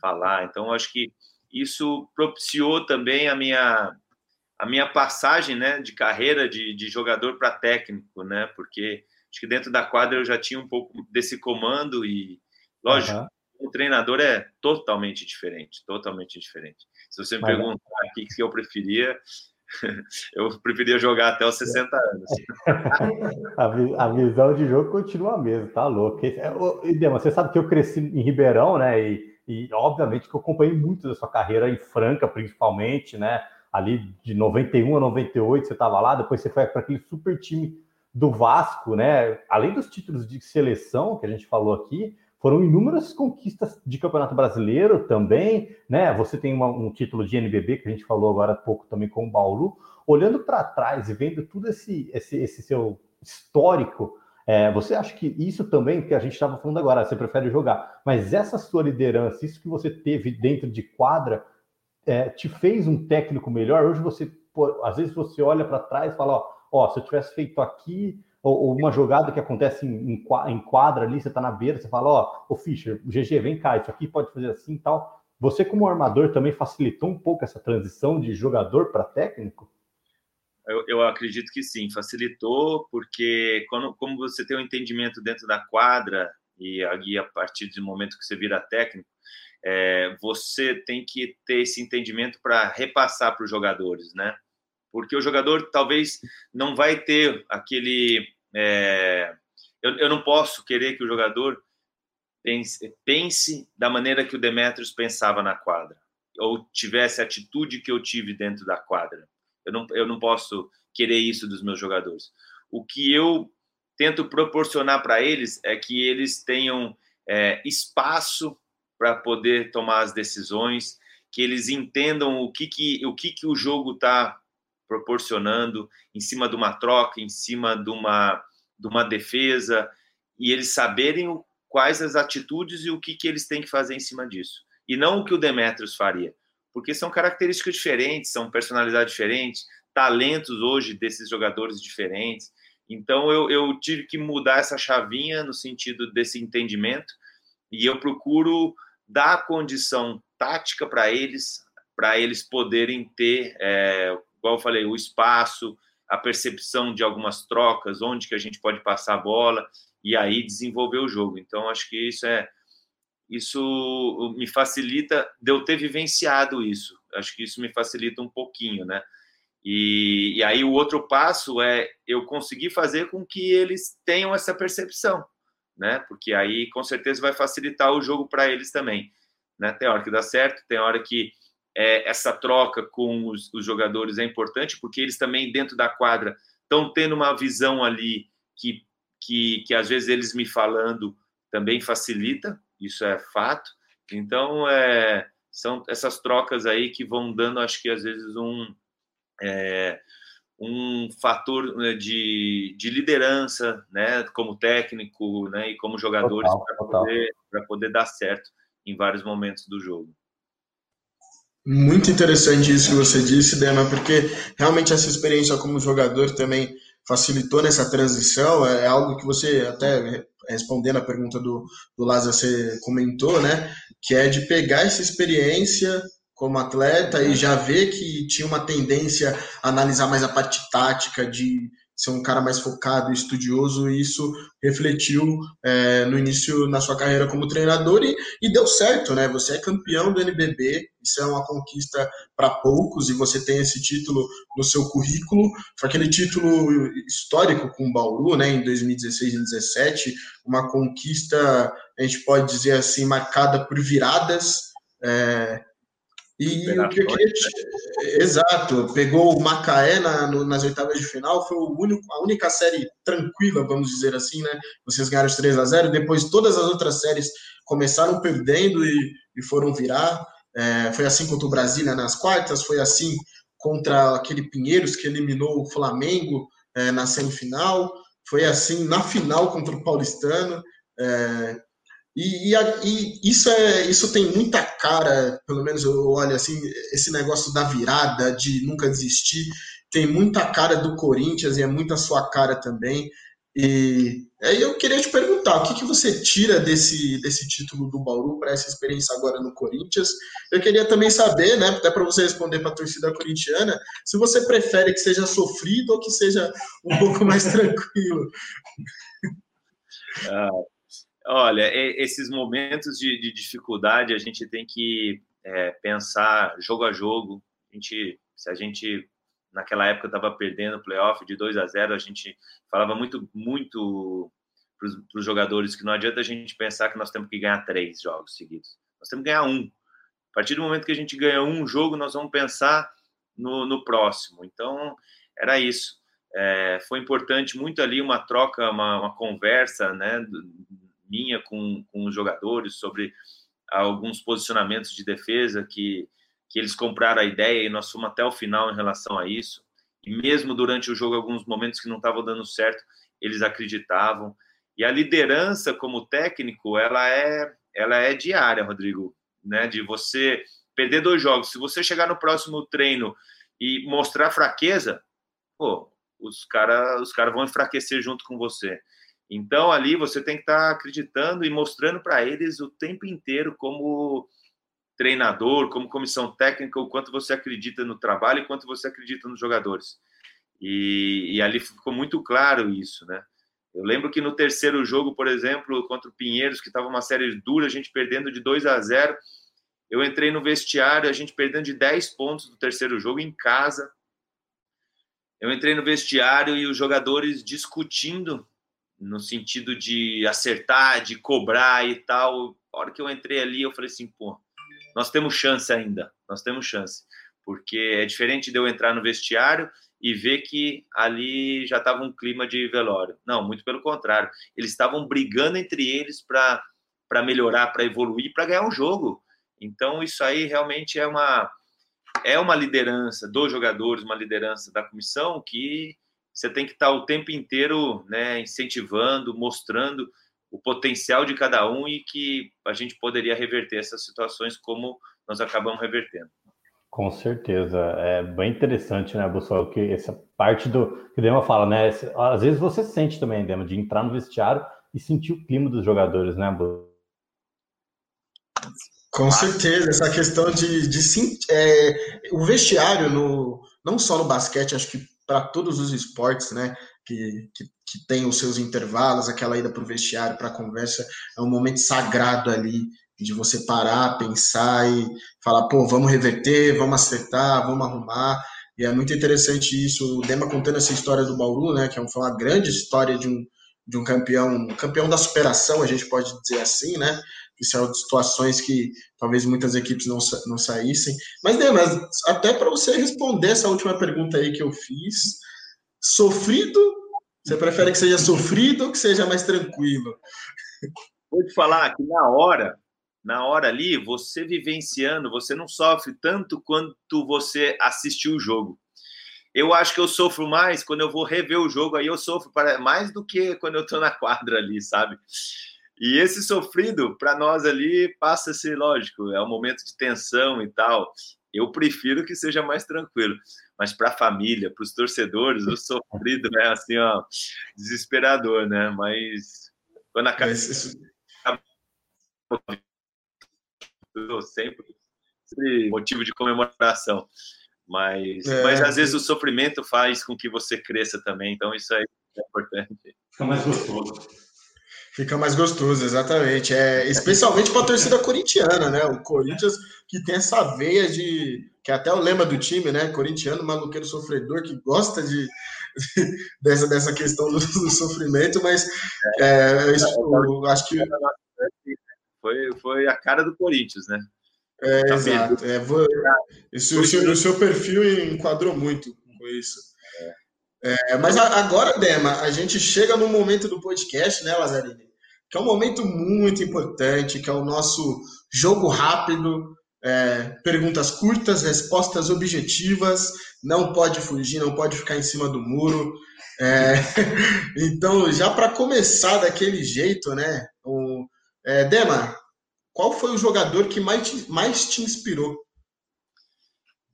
falar. Então, acho que isso propiciou também a minha a minha passagem, né, de carreira de, de jogador para técnico, né? Porque Acho que dentro da quadra eu já tinha um pouco desse comando e, lógico, uhum. o treinador é totalmente diferente, totalmente diferente. Se você me Mas, perguntar o que eu preferia, eu preferia jogar até os 60 anos. a, a, visão de jogo continua a mesma, tá louco. Idema, você sabe que eu cresci em Ribeirão, né? E, e obviamente que eu acompanhei muito da sua carreira em Franca, principalmente, né? Ali de 91 a 98 você estava lá, depois você foi para aquele super time do Vasco, né? Além dos títulos de seleção que a gente falou aqui, foram inúmeras conquistas de Campeonato Brasileiro também, né? Você tem uma, um título de NBB que a gente falou agora há pouco também com o Bauru. Olhando para trás e vendo tudo esse, esse, esse seu histórico, é, você acha que isso também, que a gente estava falando agora, você prefere jogar, mas essa sua liderança, isso que você teve dentro de quadra, é, te fez um técnico melhor? Hoje você, pô, às vezes você olha para trás e fala, ó, ó, se eu tivesse feito aqui, ou, ou uma jogada que acontece em, em quadra ali, você está na beira, você fala, ó, o Fischer, o GG, vem cá, isso aqui pode fazer assim e tal. Você, como armador, também facilitou um pouco essa transição de jogador para técnico? Eu, eu, acredito que sim, facilitou, porque quando, como você tem um entendimento dentro da quadra, e aí a partir do momento que você vira técnico, é, você tem que ter esse entendimento para repassar para os jogadores, né? Porque o jogador talvez não vai ter aquele é, eu, eu, não posso querer que o jogador pense, pense, da maneira que o Demetrius pensava na quadra, ou tivesse a atitude que eu tive dentro da quadra. Eu não, eu não posso querer isso dos meus jogadores. O que eu tento proporcionar para eles é que eles tenham é, espaço para poder tomar as decisões, que eles entendam o que, que, o, que, que o jogo está proporcionando em cima de uma troca, em cima de uma, de uma defesa, e eles saberem quais as atitudes e o que, que eles têm que fazer em cima disso. E não o que o Demetrius faria, porque são características diferentes, são personalidades diferentes, talentos hoje desses jogadores diferentes. Então eu, eu tive que mudar essa chavinha no sentido desse entendimento, e eu procuro dar a condição tática para eles, para eles poderem ter é, igual eu falei, o espaço, a percepção de algumas trocas, onde que a gente pode passar a bola e aí desenvolver o jogo. Então acho que isso é isso me facilita de eu ter vivenciado isso. Acho que isso me facilita um pouquinho, né? E, e aí o outro passo é eu conseguir fazer com que eles tenham essa percepção, né? Porque aí com certeza vai facilitar o jogo para eles também, né? Tem hora que dá certo, tem hora que é, essa troca com os, os, jogadores é importante, porque eles também, dentro da quadra, estão tendo uma visão ali que, que, que, às vezes, eles me falando também facilita, isso é fato. Então, é, são essas trocas aí que vão dando, acho que, às vezes, um. É, um fator né, de, de liderança, né, como técnico, né, e como jogadores para poder, poder dar certo em vários momentos do jogo. Muito interessante isso que você disse, Dema, porque realmente essa experiência como jogador também facilitou nessa transição. É algo que você, até respondendo a pergunta do, do Lázaro, você comentou, né? Que é de pegar essa experiência como atleta e já ver que tinha uma tendência a analisar mais a parte tática, de ser um cara mais focado, estudioso, e isso refletiu é, no início na sua carreira como treinador e, e, deu certo, né? Você é campeão do NBB, isso é uma conquista para poucos e você tem esse título no seu currículo. Foi aquele título histórico com o Bauru, né? Em 2016 e 2017, uma conquista a gente pode dizer assim marcada por viradas. É, e o que eu queria. Né? Exato, pegou o Macaé na, no, nas oitavas de final, foi o único, a única série tranquila, vamos dizer assim, né? Vocês ganharam os 3 a 0 depois todas as outras séries começaram perdendo e, e foram virar. É, foi assim contra o Brasília nas quartas, foi assim contra aquele Pinheiros que eliminou o Flamengo é, na semifinal, foi assim na final contra o Paulistano. É, e, e, e, isso é isso tem muita cara, pelo menos eu olho assim, esse negócio da virada, de nunca desistir, tem muita cara do Corinthians e é muita sua cara também. E aí eu queria te perguntar, o que, que você tira desse, desse título do Bauru para essa experiência agora no Corinthians? Eu queria também saber, né, até para você responder para a torcida corintiana, se você prefere que seja sofrido ou que seja um pouco mais tranquilo. Ah, olha, esses momentos de, de, dificuldade a gente tem que é, pensar jogo a jogo. A gente, se a gente naquela época estava perdendo o playoff de 2 a 0, a gente falava muito, muito para os jogadores que não adianta a gente pensar que nós temos que ganhar três jogos seguidos. Nós temos que ganhar um. A partir do momento que a gente ganha um jogo, nós vamos pensar no, no próximo. Então, era isso. É, foi importante muito ali uma troca, uma, uma conversa né, minha com, com os jogadores sobre alguns posicionamentos de defesa que que eles compraram a ideia e nós fomos até o final em relação a isso. E mesmo durante o jogo, alguns momentos que não estavam dando certo, eles acreditavam. E a liderança como técnico, ela é, ela é diária, Rodrigo, né? De você perder dois jogos. Se você chegar no próximo treino e mostrar fraqueza, pô, os caras os cara vão enfraquecer junto com você. Então ali você tem que estar tá acreditando e mostrando para eles o tempo inteiro como treinador, como comissão técnica, o quanto você acredita no trabalho e quanto você acredita nos jogadores. E, e, ali ficou muito claro isso, né? Eu lembro que no terceiro jogo, por exemplo, contra o Pinheiros, que estava uma série dura, a gente perdendo de 2 a 0, eu entrei no vestiário, a gente perdendo de 10 pontos do terceiro jogo em casa. Eu entrei no vestiário e os jogadores discutindo no sentido de acertar, de cobrar e tal. A hora que eu entrei ali, eu falei assim, pô, nós temos chance ainda, nós temos chance, porque é diferente de eu entrar no vestiário e ver que ali já estava um clima de velório. Não, muito pelo contrário, eles estavam brigando entre eles para para melhorar, para evoluir, para ganhar um jogo. Então isso aí realmente é uma é uma liderança dos jogadores, uma liderança da comissão que você tem que estar o tempo inteiro, né, incentivando, mostrando o potencial de cada um e que a gente poderia reverter essas situações como nós acabamos revertendo. Com certeza, é bem interessante, né, Bussoel, que essa parte do que o Dema fala, né? Às vezes você sente também, Dema, de entrar no vestiário e sentir o clima dos jogadores, né, Bu? Com certeza, essa questão de, de é, o vestiário, no, não só no basquete, acho que para todos os esportes, né? Que, que, que tem os seus intervalos, aquela ida para o vestiário, para a conversa, é um momento sagrado ali de você parar, pensar e falar, pô, vamos reverter, vamos acertar, vamos arrumar. E é muito interessante isso, o Dema contando essa história do Bauru, né, que é uma grande história de um, de um campeão, campeão da superação, a gente pode dizer assim, né, que são situações que talvez muitas equipes não, não saíssem. Mas, Dema, até para você responder essa última pergunta aí que eu fiz, sofrido você prefere que seja sofrido ou que seja mais tranquilo? Vou te falar que na hora, na hora ali, você vivenciando, você não sofre tanto quanto você assistiu o jogo. Eu acho que eu sofro mais quando eu vou rever o jogo, aí eu sofro mais do que quando eu estou na quadra ali, sabe? E esse sofrido, para nós ali, passa a ser lógico, é um momento de tensão e tal. Eu prefiro que seja mais tranquilo mas para a família, para os torcedores, o sofrido é assim, ó, desesperador, né? Mas quando acaba. Sempre, sempre motivo de comemoração. Mas, é. mas às vezes o sofrimento faz com que você cresça também, então isso aí é importante. Fica mais gostoso. Fica mais gostoso, exatamente. É, especialmente para a torcida corintiana, né? O Corinthians que tem essa veia de. que é até o lema do time, né? Corintiano, maluqueiro sofredor, que gosta de, dessa, dessa questão do, do sofrimento, mas é, isso, eu acho que. Foi, foi a cara do Corinthians, né? É, tá exato. É, vou, o, seu, o seu perfil enquadrou muito com isso. É, é mas agora, Dema, a gente chega no momento do podcast, né, Lazarine? Que é um momento muito importante, que é o nosso jogo rápido, é, perguntas curtas, respostas objetivas, não pode fugir, não pode ficar em cima do muro. É, então, já para começar daquele jeito, né? O, é, Dema, qual foi o jogador que mais te, mais te inspirou?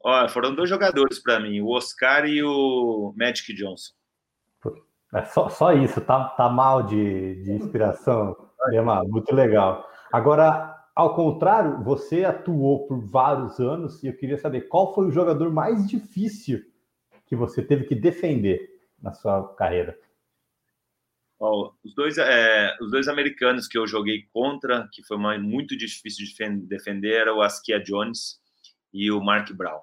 Olha, foram dois jogadores para mim, o Oscar e o Magic Johnson. É só, só isso, tá, tá mal de, de inspiração, Dema, muito legal. Agora, ao contrário, você atuou por vários anos e eu queria saber qual foi o jogador mais difícil que você teve que defender na sua carreira. Oh, os, dois, é, os dois americanos que eu joguei contra, que foi uma, muito difícil de defender, era o Askia Jones e o Mark Brown.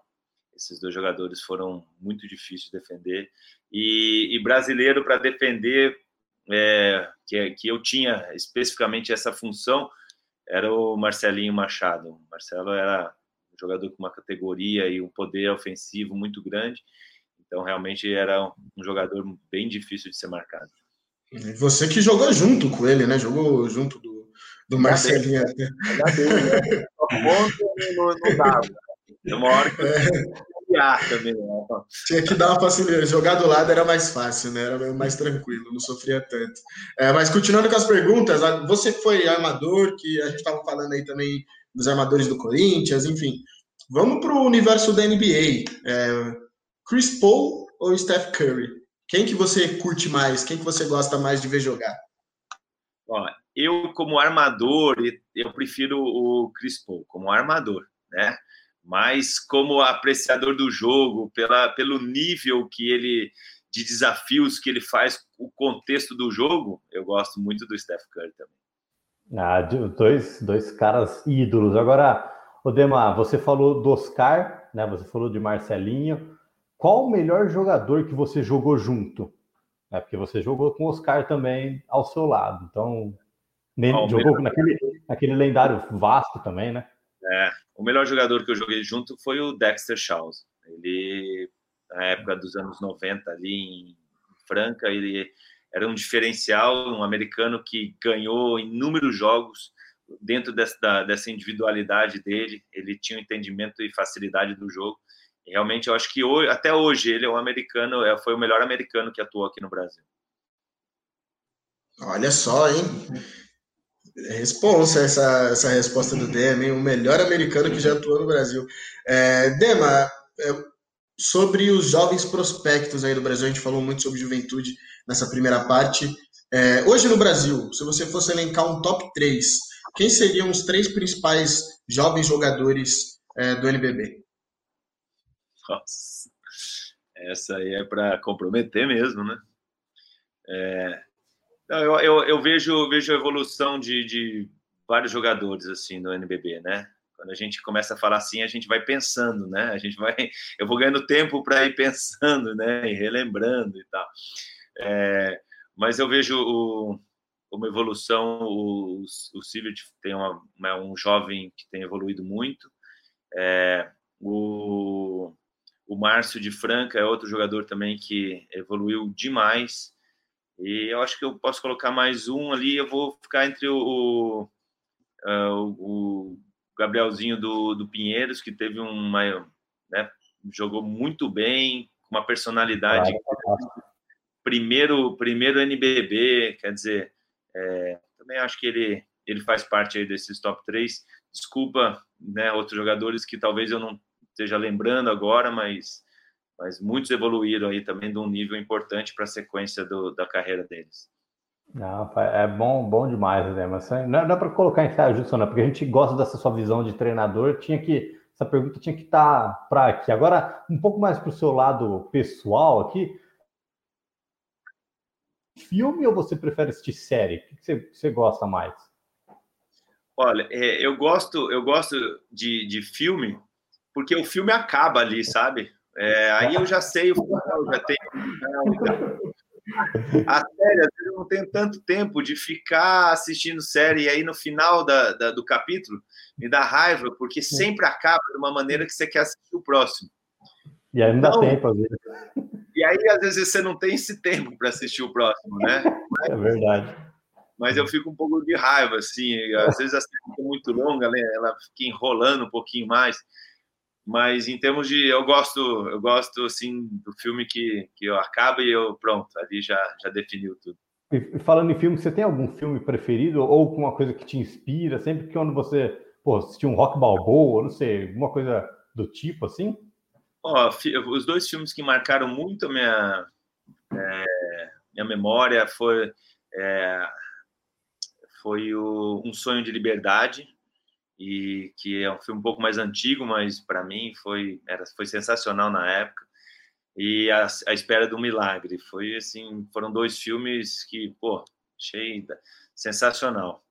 Esses dois jogadores foram muito difíceis de defender. E, e brasileiro para defender, é, que, que eu tinha especificamente essa função, era o Marcelinho Machado. O Marcelo era um jogador com uma categoria e um poder ofensivo muito grande. Então, realmente, era um jogador bem difícil de ser marcado. Você que jogou junto com ele, né? Jogou junto do, do Marcelinho. Né? não, não dava. Uma hora que também. Né? Tinha que dar uma facilidade. Jogar do lado era mais fácil, né? Era mais tranquilo, não sofria tanto. É, mas continuando com as perguntas, você foi armador, que a gente estava falando aí também dos armadores do Corinthians, enfim. Vamos para o universo da NBA. É, Chris Paul ou Steph Curry? Quem que você curte mais? Quem que você gosta mais de ver jogar? Ó, eu, como armador, eu prefiro o Chris Paul, como armador, né? Mas como apreciador do jogo, pela, pelo nível que ele de desafios que ele faz, o contexto do jogo, eu gosto muito do Steph Curry também. Ah, dois, dois caras ídolos. Agora, Odemar, você falou do Oscar, né? Você falou de Marcelinho. Qual o melhor jogador que você jogou junto? É porque você jogou com o Oscar também ao seu lado. Então, oh, jogou melhor... naquele, naquele lendário vasto também, né? É, o melhor jogador que eu joguei junto foi o Dexter Shaws. Ele, na época dos anos 90, ali em Franca, ele era um diferencial, um americano que ganhou inúmeros jogos dentro dessa, dessa individualidade dele. Ele tinha um entendimento e facilidade do jogo realmente eu acho que hoje, até hoje ele é um americano, é, foi o melhor americano que atuou aqui no Brasil. Olha só, hein? Responsa essa, essa resposta do Dema, hein? O melhor americano que já atuou no Brasil. É, Dema, é, sobre os jovens prospectos aí do Brasil, a gente falou muito sobre juventude nessa primeira parte. É, hoje no Brasil, se você fosse elencar um top 3, quem seriam os três principais jovens jogadores é, do NBB? Nossa, essa aí é para comprometer mesmo, né? É, eu, eu, eu, vejo, vejo a evolução de, de vários jogadores assim no NBB, né? Quando a gente começa a falar assim, a gente vai pensando, né? A gente vai, eu vou ganhando tempo para ir pensando, né? E relembrando e tal. É, mas eu vejo o, uma evolução. O, o Silvio tem uma, um jovem que tem evoluído muito. É, o, o Márcio de Franca é outro jogador também que evoluiu demais. E eu acho que eu posso colocar mais um ali. Eu vou ficar entre o, o, o Gabrielzinho do, do Pinheiros, que teve uma. Né, jogou muito bem, com uma personalidade. Primeiro, primeiro NBB, quer dizer, é, também acho que ele, ele faz parte aí desses top 3. Desculpa, né, outros jogadores que talvez eu não esteja lembrando agora, mas, mas muitos evoluíram aí também de um nível importante para a sequência do, da carreira deles. Não, é bom, bom demais, né? Mas não é, para colocar em saia justa, não, porque a gente gosta dessa sua visão de treinador. Tinha que essa pergunta tinha que estar tá para aqui. Agora, um pouco mais para o seu lado pessoal aqui. Filme ou você prefere assistir série? O que você, você gosta mais? Olha, é, eu gosto, eu gosto de, de filme porque o filme acaba ali, sabe? É, aí eu já sei o final, já tenho. A série, às vezes, eu não tenho tanto tempo de ficar assistindo série, e aí no final da, da, do capítulo me dá raiva, porque sempre acaba de uma maneira que você quer assistir o próximo. E aí não dá então, tempo, às vezes. E aí, às vezes, você não tem esse tempo para assistir o próximo, né? Mas, é verdade. Mas eu fico um pouco de raiva, assim. Às vezes a série fica muito longa, né? ela fica enrolando um pouquinho mais. Mas em termos de eu gosto, eu gosto assim do filme que que eu acaba e eu pronto, ali já já definiu tudo. E falando em filme, você tem algum filme preferido ou uma coisa que te inspira sempre que quando você, pô, assistiu um Rock Balboa, não sei, alguma coisa do tipo assim? Ó, os dois filmes que marcaram muito a minha é, minha memória foi é, foi o, um sonho de liberdade e que é um filme um pouco mais antigo, mas para mim foi era foi sensacional na época e a, a, espera do milagre foi assim foram dois filmes que pô achei sensacional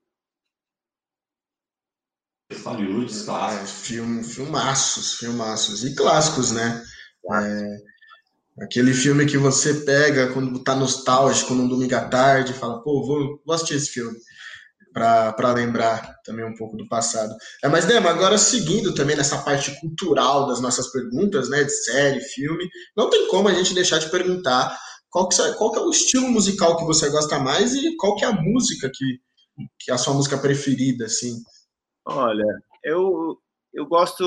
Hollywood, clássicos. Filme, filmaços, filmaços. E clássicos, né? É, aquele filme que você pega quando tá nostálgico, num domingo à tarde, e fala, pô, vou, vou assistir esse filme para lembrar também um pouco do passado. É, mas, Dema, agora seguindo também nessa parte cultural das nossas perguntas, né, de série, filme, não tem como a gente deixar de perguntar qual que, qual que é o estilo musical que você gosta mais e qual que é a música que, que é a sua música preferida, assim. Olha, eu, eu gosto,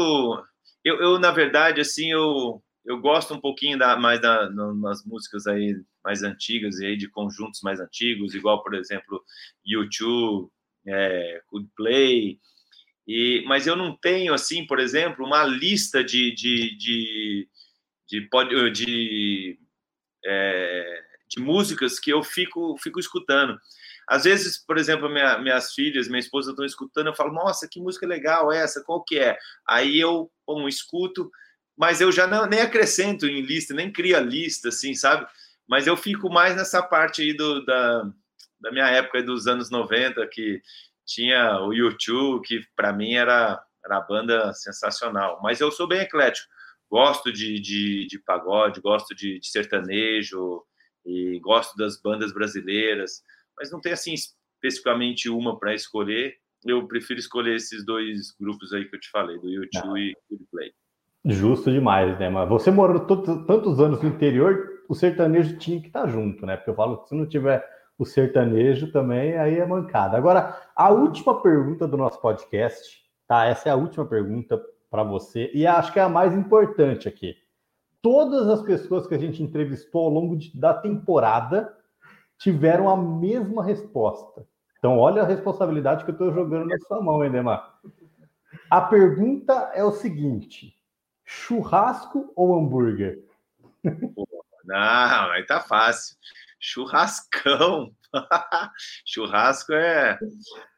eu, eu na verdade, assim, eu, eu gosto um pouquinho da, mais da, nas músicas aí mais antigas e aí de conjuntos mais antigos, igual por exemplo U2, é, Coldplay, e mas eu não tenho assim, por exemplo, uma lista de de de de, de, de, é, de músicas que eu fico fico escutando. Às vezes, por exemplo, minha, minhas filhas, minha esposa estão escutando, eu falo, nossa, que música legal essa, qual que é? Aí eu, bom, escuto, mas eu já não, nem acrescento em lista, nem cria lista, assim, sabe? Mas eu fico mais nessa parte aí do, da, da minha época dos anos 90, que tinha o YouTube, que para mim era, era a banda sensacional. Mas eu sou bem eclético. Gosto de, de, de pagode, gosto de, de sertanejo, e gosto das bandas brasileiras, mas não tem assim especificamente uma para escolher. Eu prefiro escolher esses dois grupos aí que eu te falei, do YouTube e do Play. Justo demais, né? Mas você morou tantos anos no interior, o sertanejo tinha que estar junto, né? Porque eu falo que se não tiver o sertanejo também, aí é mancada. Agora, a última pergunta do nosso podcast, tá? Essa é a última pergunta para você, e acho que é a mais importante aqui. Todas as pessoas que a gente entrevistou ao longo de, da temporada tiveram a mesma resposta. Então, olha a responsabilidade que eu estou jogando na sua mão, Edemar. A pergunta é o seguinte: Churrasco ou hambúrguer? Não, aí tá fácil. Churrascão. churrasco é,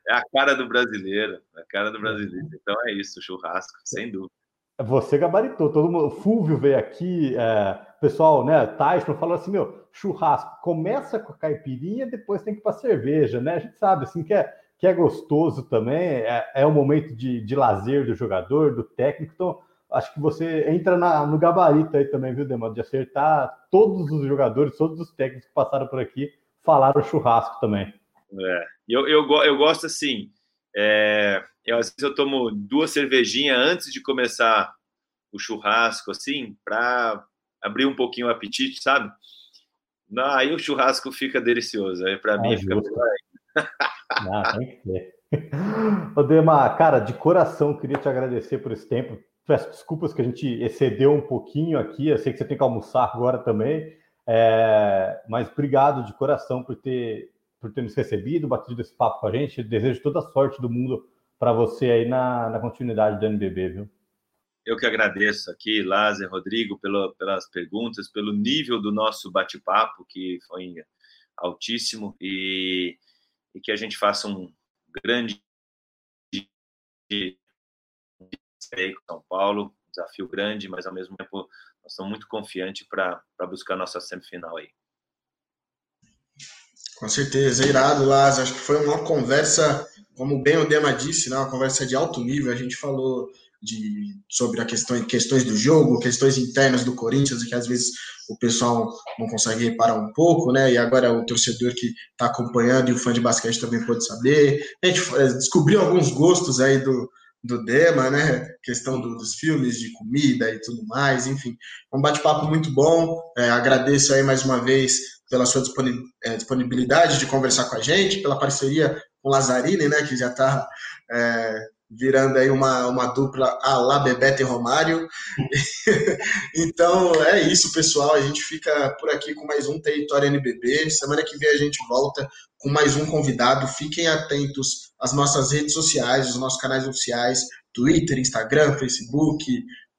é a cara do brasileiro. A cara do brasileiro. Então é isso, churrasco, sem dúvida. Você gabaritou, todo mundo. Fúvio veio aqui, é, pessoal, né? Tyson falou assim: meu, churrasco começa com a caipirinha, depois tem que ir para cerveja, né? A gente sabe assim que é, que é gostoso também, é, é um momento de, de lazer do jogador, do técnico. Então, acho que você entra na, no gabarito aí também, viu, Demando? De acertar todos os jogadores, todos os técnicos que passaram por aqui falaram churrasco também. É, eu, eu, eu gosto assim. É, eu, às vezes eu tomo duas cervejinhas antes de começar o churrasco, assim, para abrir um pouquinho o apetite, sabe? Não, aí o churrasco fica delicioso. Aí para ah, mim fica. Não, tem que ser. Odema, cara, de coração, queria te agradecer por esse tempo peço desculpas que a gente excedeu um pouquinho aqui. Eu sei que você tem que almoçar agora também. É, mas obrigado de coração por ter, por ter nos recebido, batido esse papo com a gente. Eu desejo toda a sorte do mundo para você aí na, na continuidade do NBB, viu? Eu que agradeço aqui, Lázaro, Rodrigo, pelo, pelas perguntas, pelo nível do nosso bate-papo, que foi altíssimo, e, e que a gente faça um grande com São Paulo, desafio grande, mas ao mesmo tempo nós estamos muito confiantes para buscar nossa semifinal aí. Com certeza, irado, Lázaro. Acho que foi uma conversa, como bem o Dema disse, né, uma conversa de alto nível. A gente falou de, sobre a questão, questões do jogo, questões internas do Corinthians, que às vezes o pessoal não consegue reparar um pouco, né? E agora o torcedor que está acompanhando e o fã de basquete também pode saber. A gente eh, descobriu alguns gostos aí do, do Dema, né? Questão do, dos filmes, de comida e tudo mais, enfim. Um bate-papo muito bom. É, agradeço aí mais uma vez pela sua é, disponibilidade de conversar com a gente, pela parceria com o Lazzarini, né? Que já está é, virando aí uma, uma dupla a la Bebeto e Romário. então é isso, pessoal. A gente fica por aqui com mais um Território NBB. Semana que vem a gente volta com mais um convidado. Fiquem atentos às nossas redes sociais, os nossos canais oficiais, Twitter, Instagram, Facebook,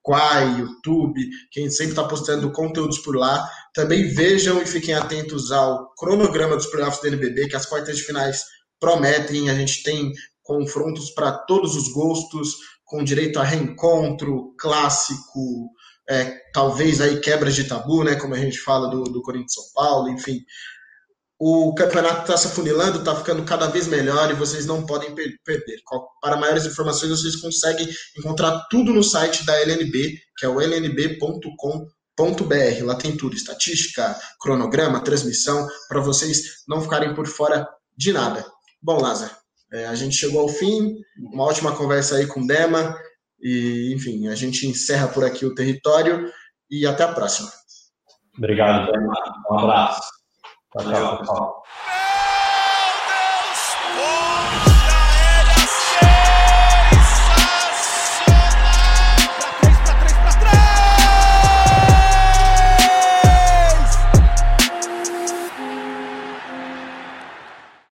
Quai, YouTube, quem sempre está postando conteúdos por lá. Também vejam e fiquem atentos ao cronograma dos playoffs do NBB, que as quartas de finais prometem. A gente tem confrontos para todos os gostos, com direito a reencontro, clássico, é, talvez aí quebras de tabu, né, como a gente fala do, do Corinthians São Paulo, enfim. O campeonato está se afunilando, está ficando cada vez melhor e vocês não podem per perder. Para maiores informações, vocês conseguem encontrar tudo no site da LNB, que é o lnb.com.br. Lá tem tudo: estatística, cronograma, transmissão, para vocês não ficarem por fora de nada. Bom, Lázaro, é, a gente chegou ao fim, uma ótima conversa aí com o Dema. E, enfim, a gente encerra por aqui o território e até a próxima. Obrigado, Dema. Um abraço. 大家好。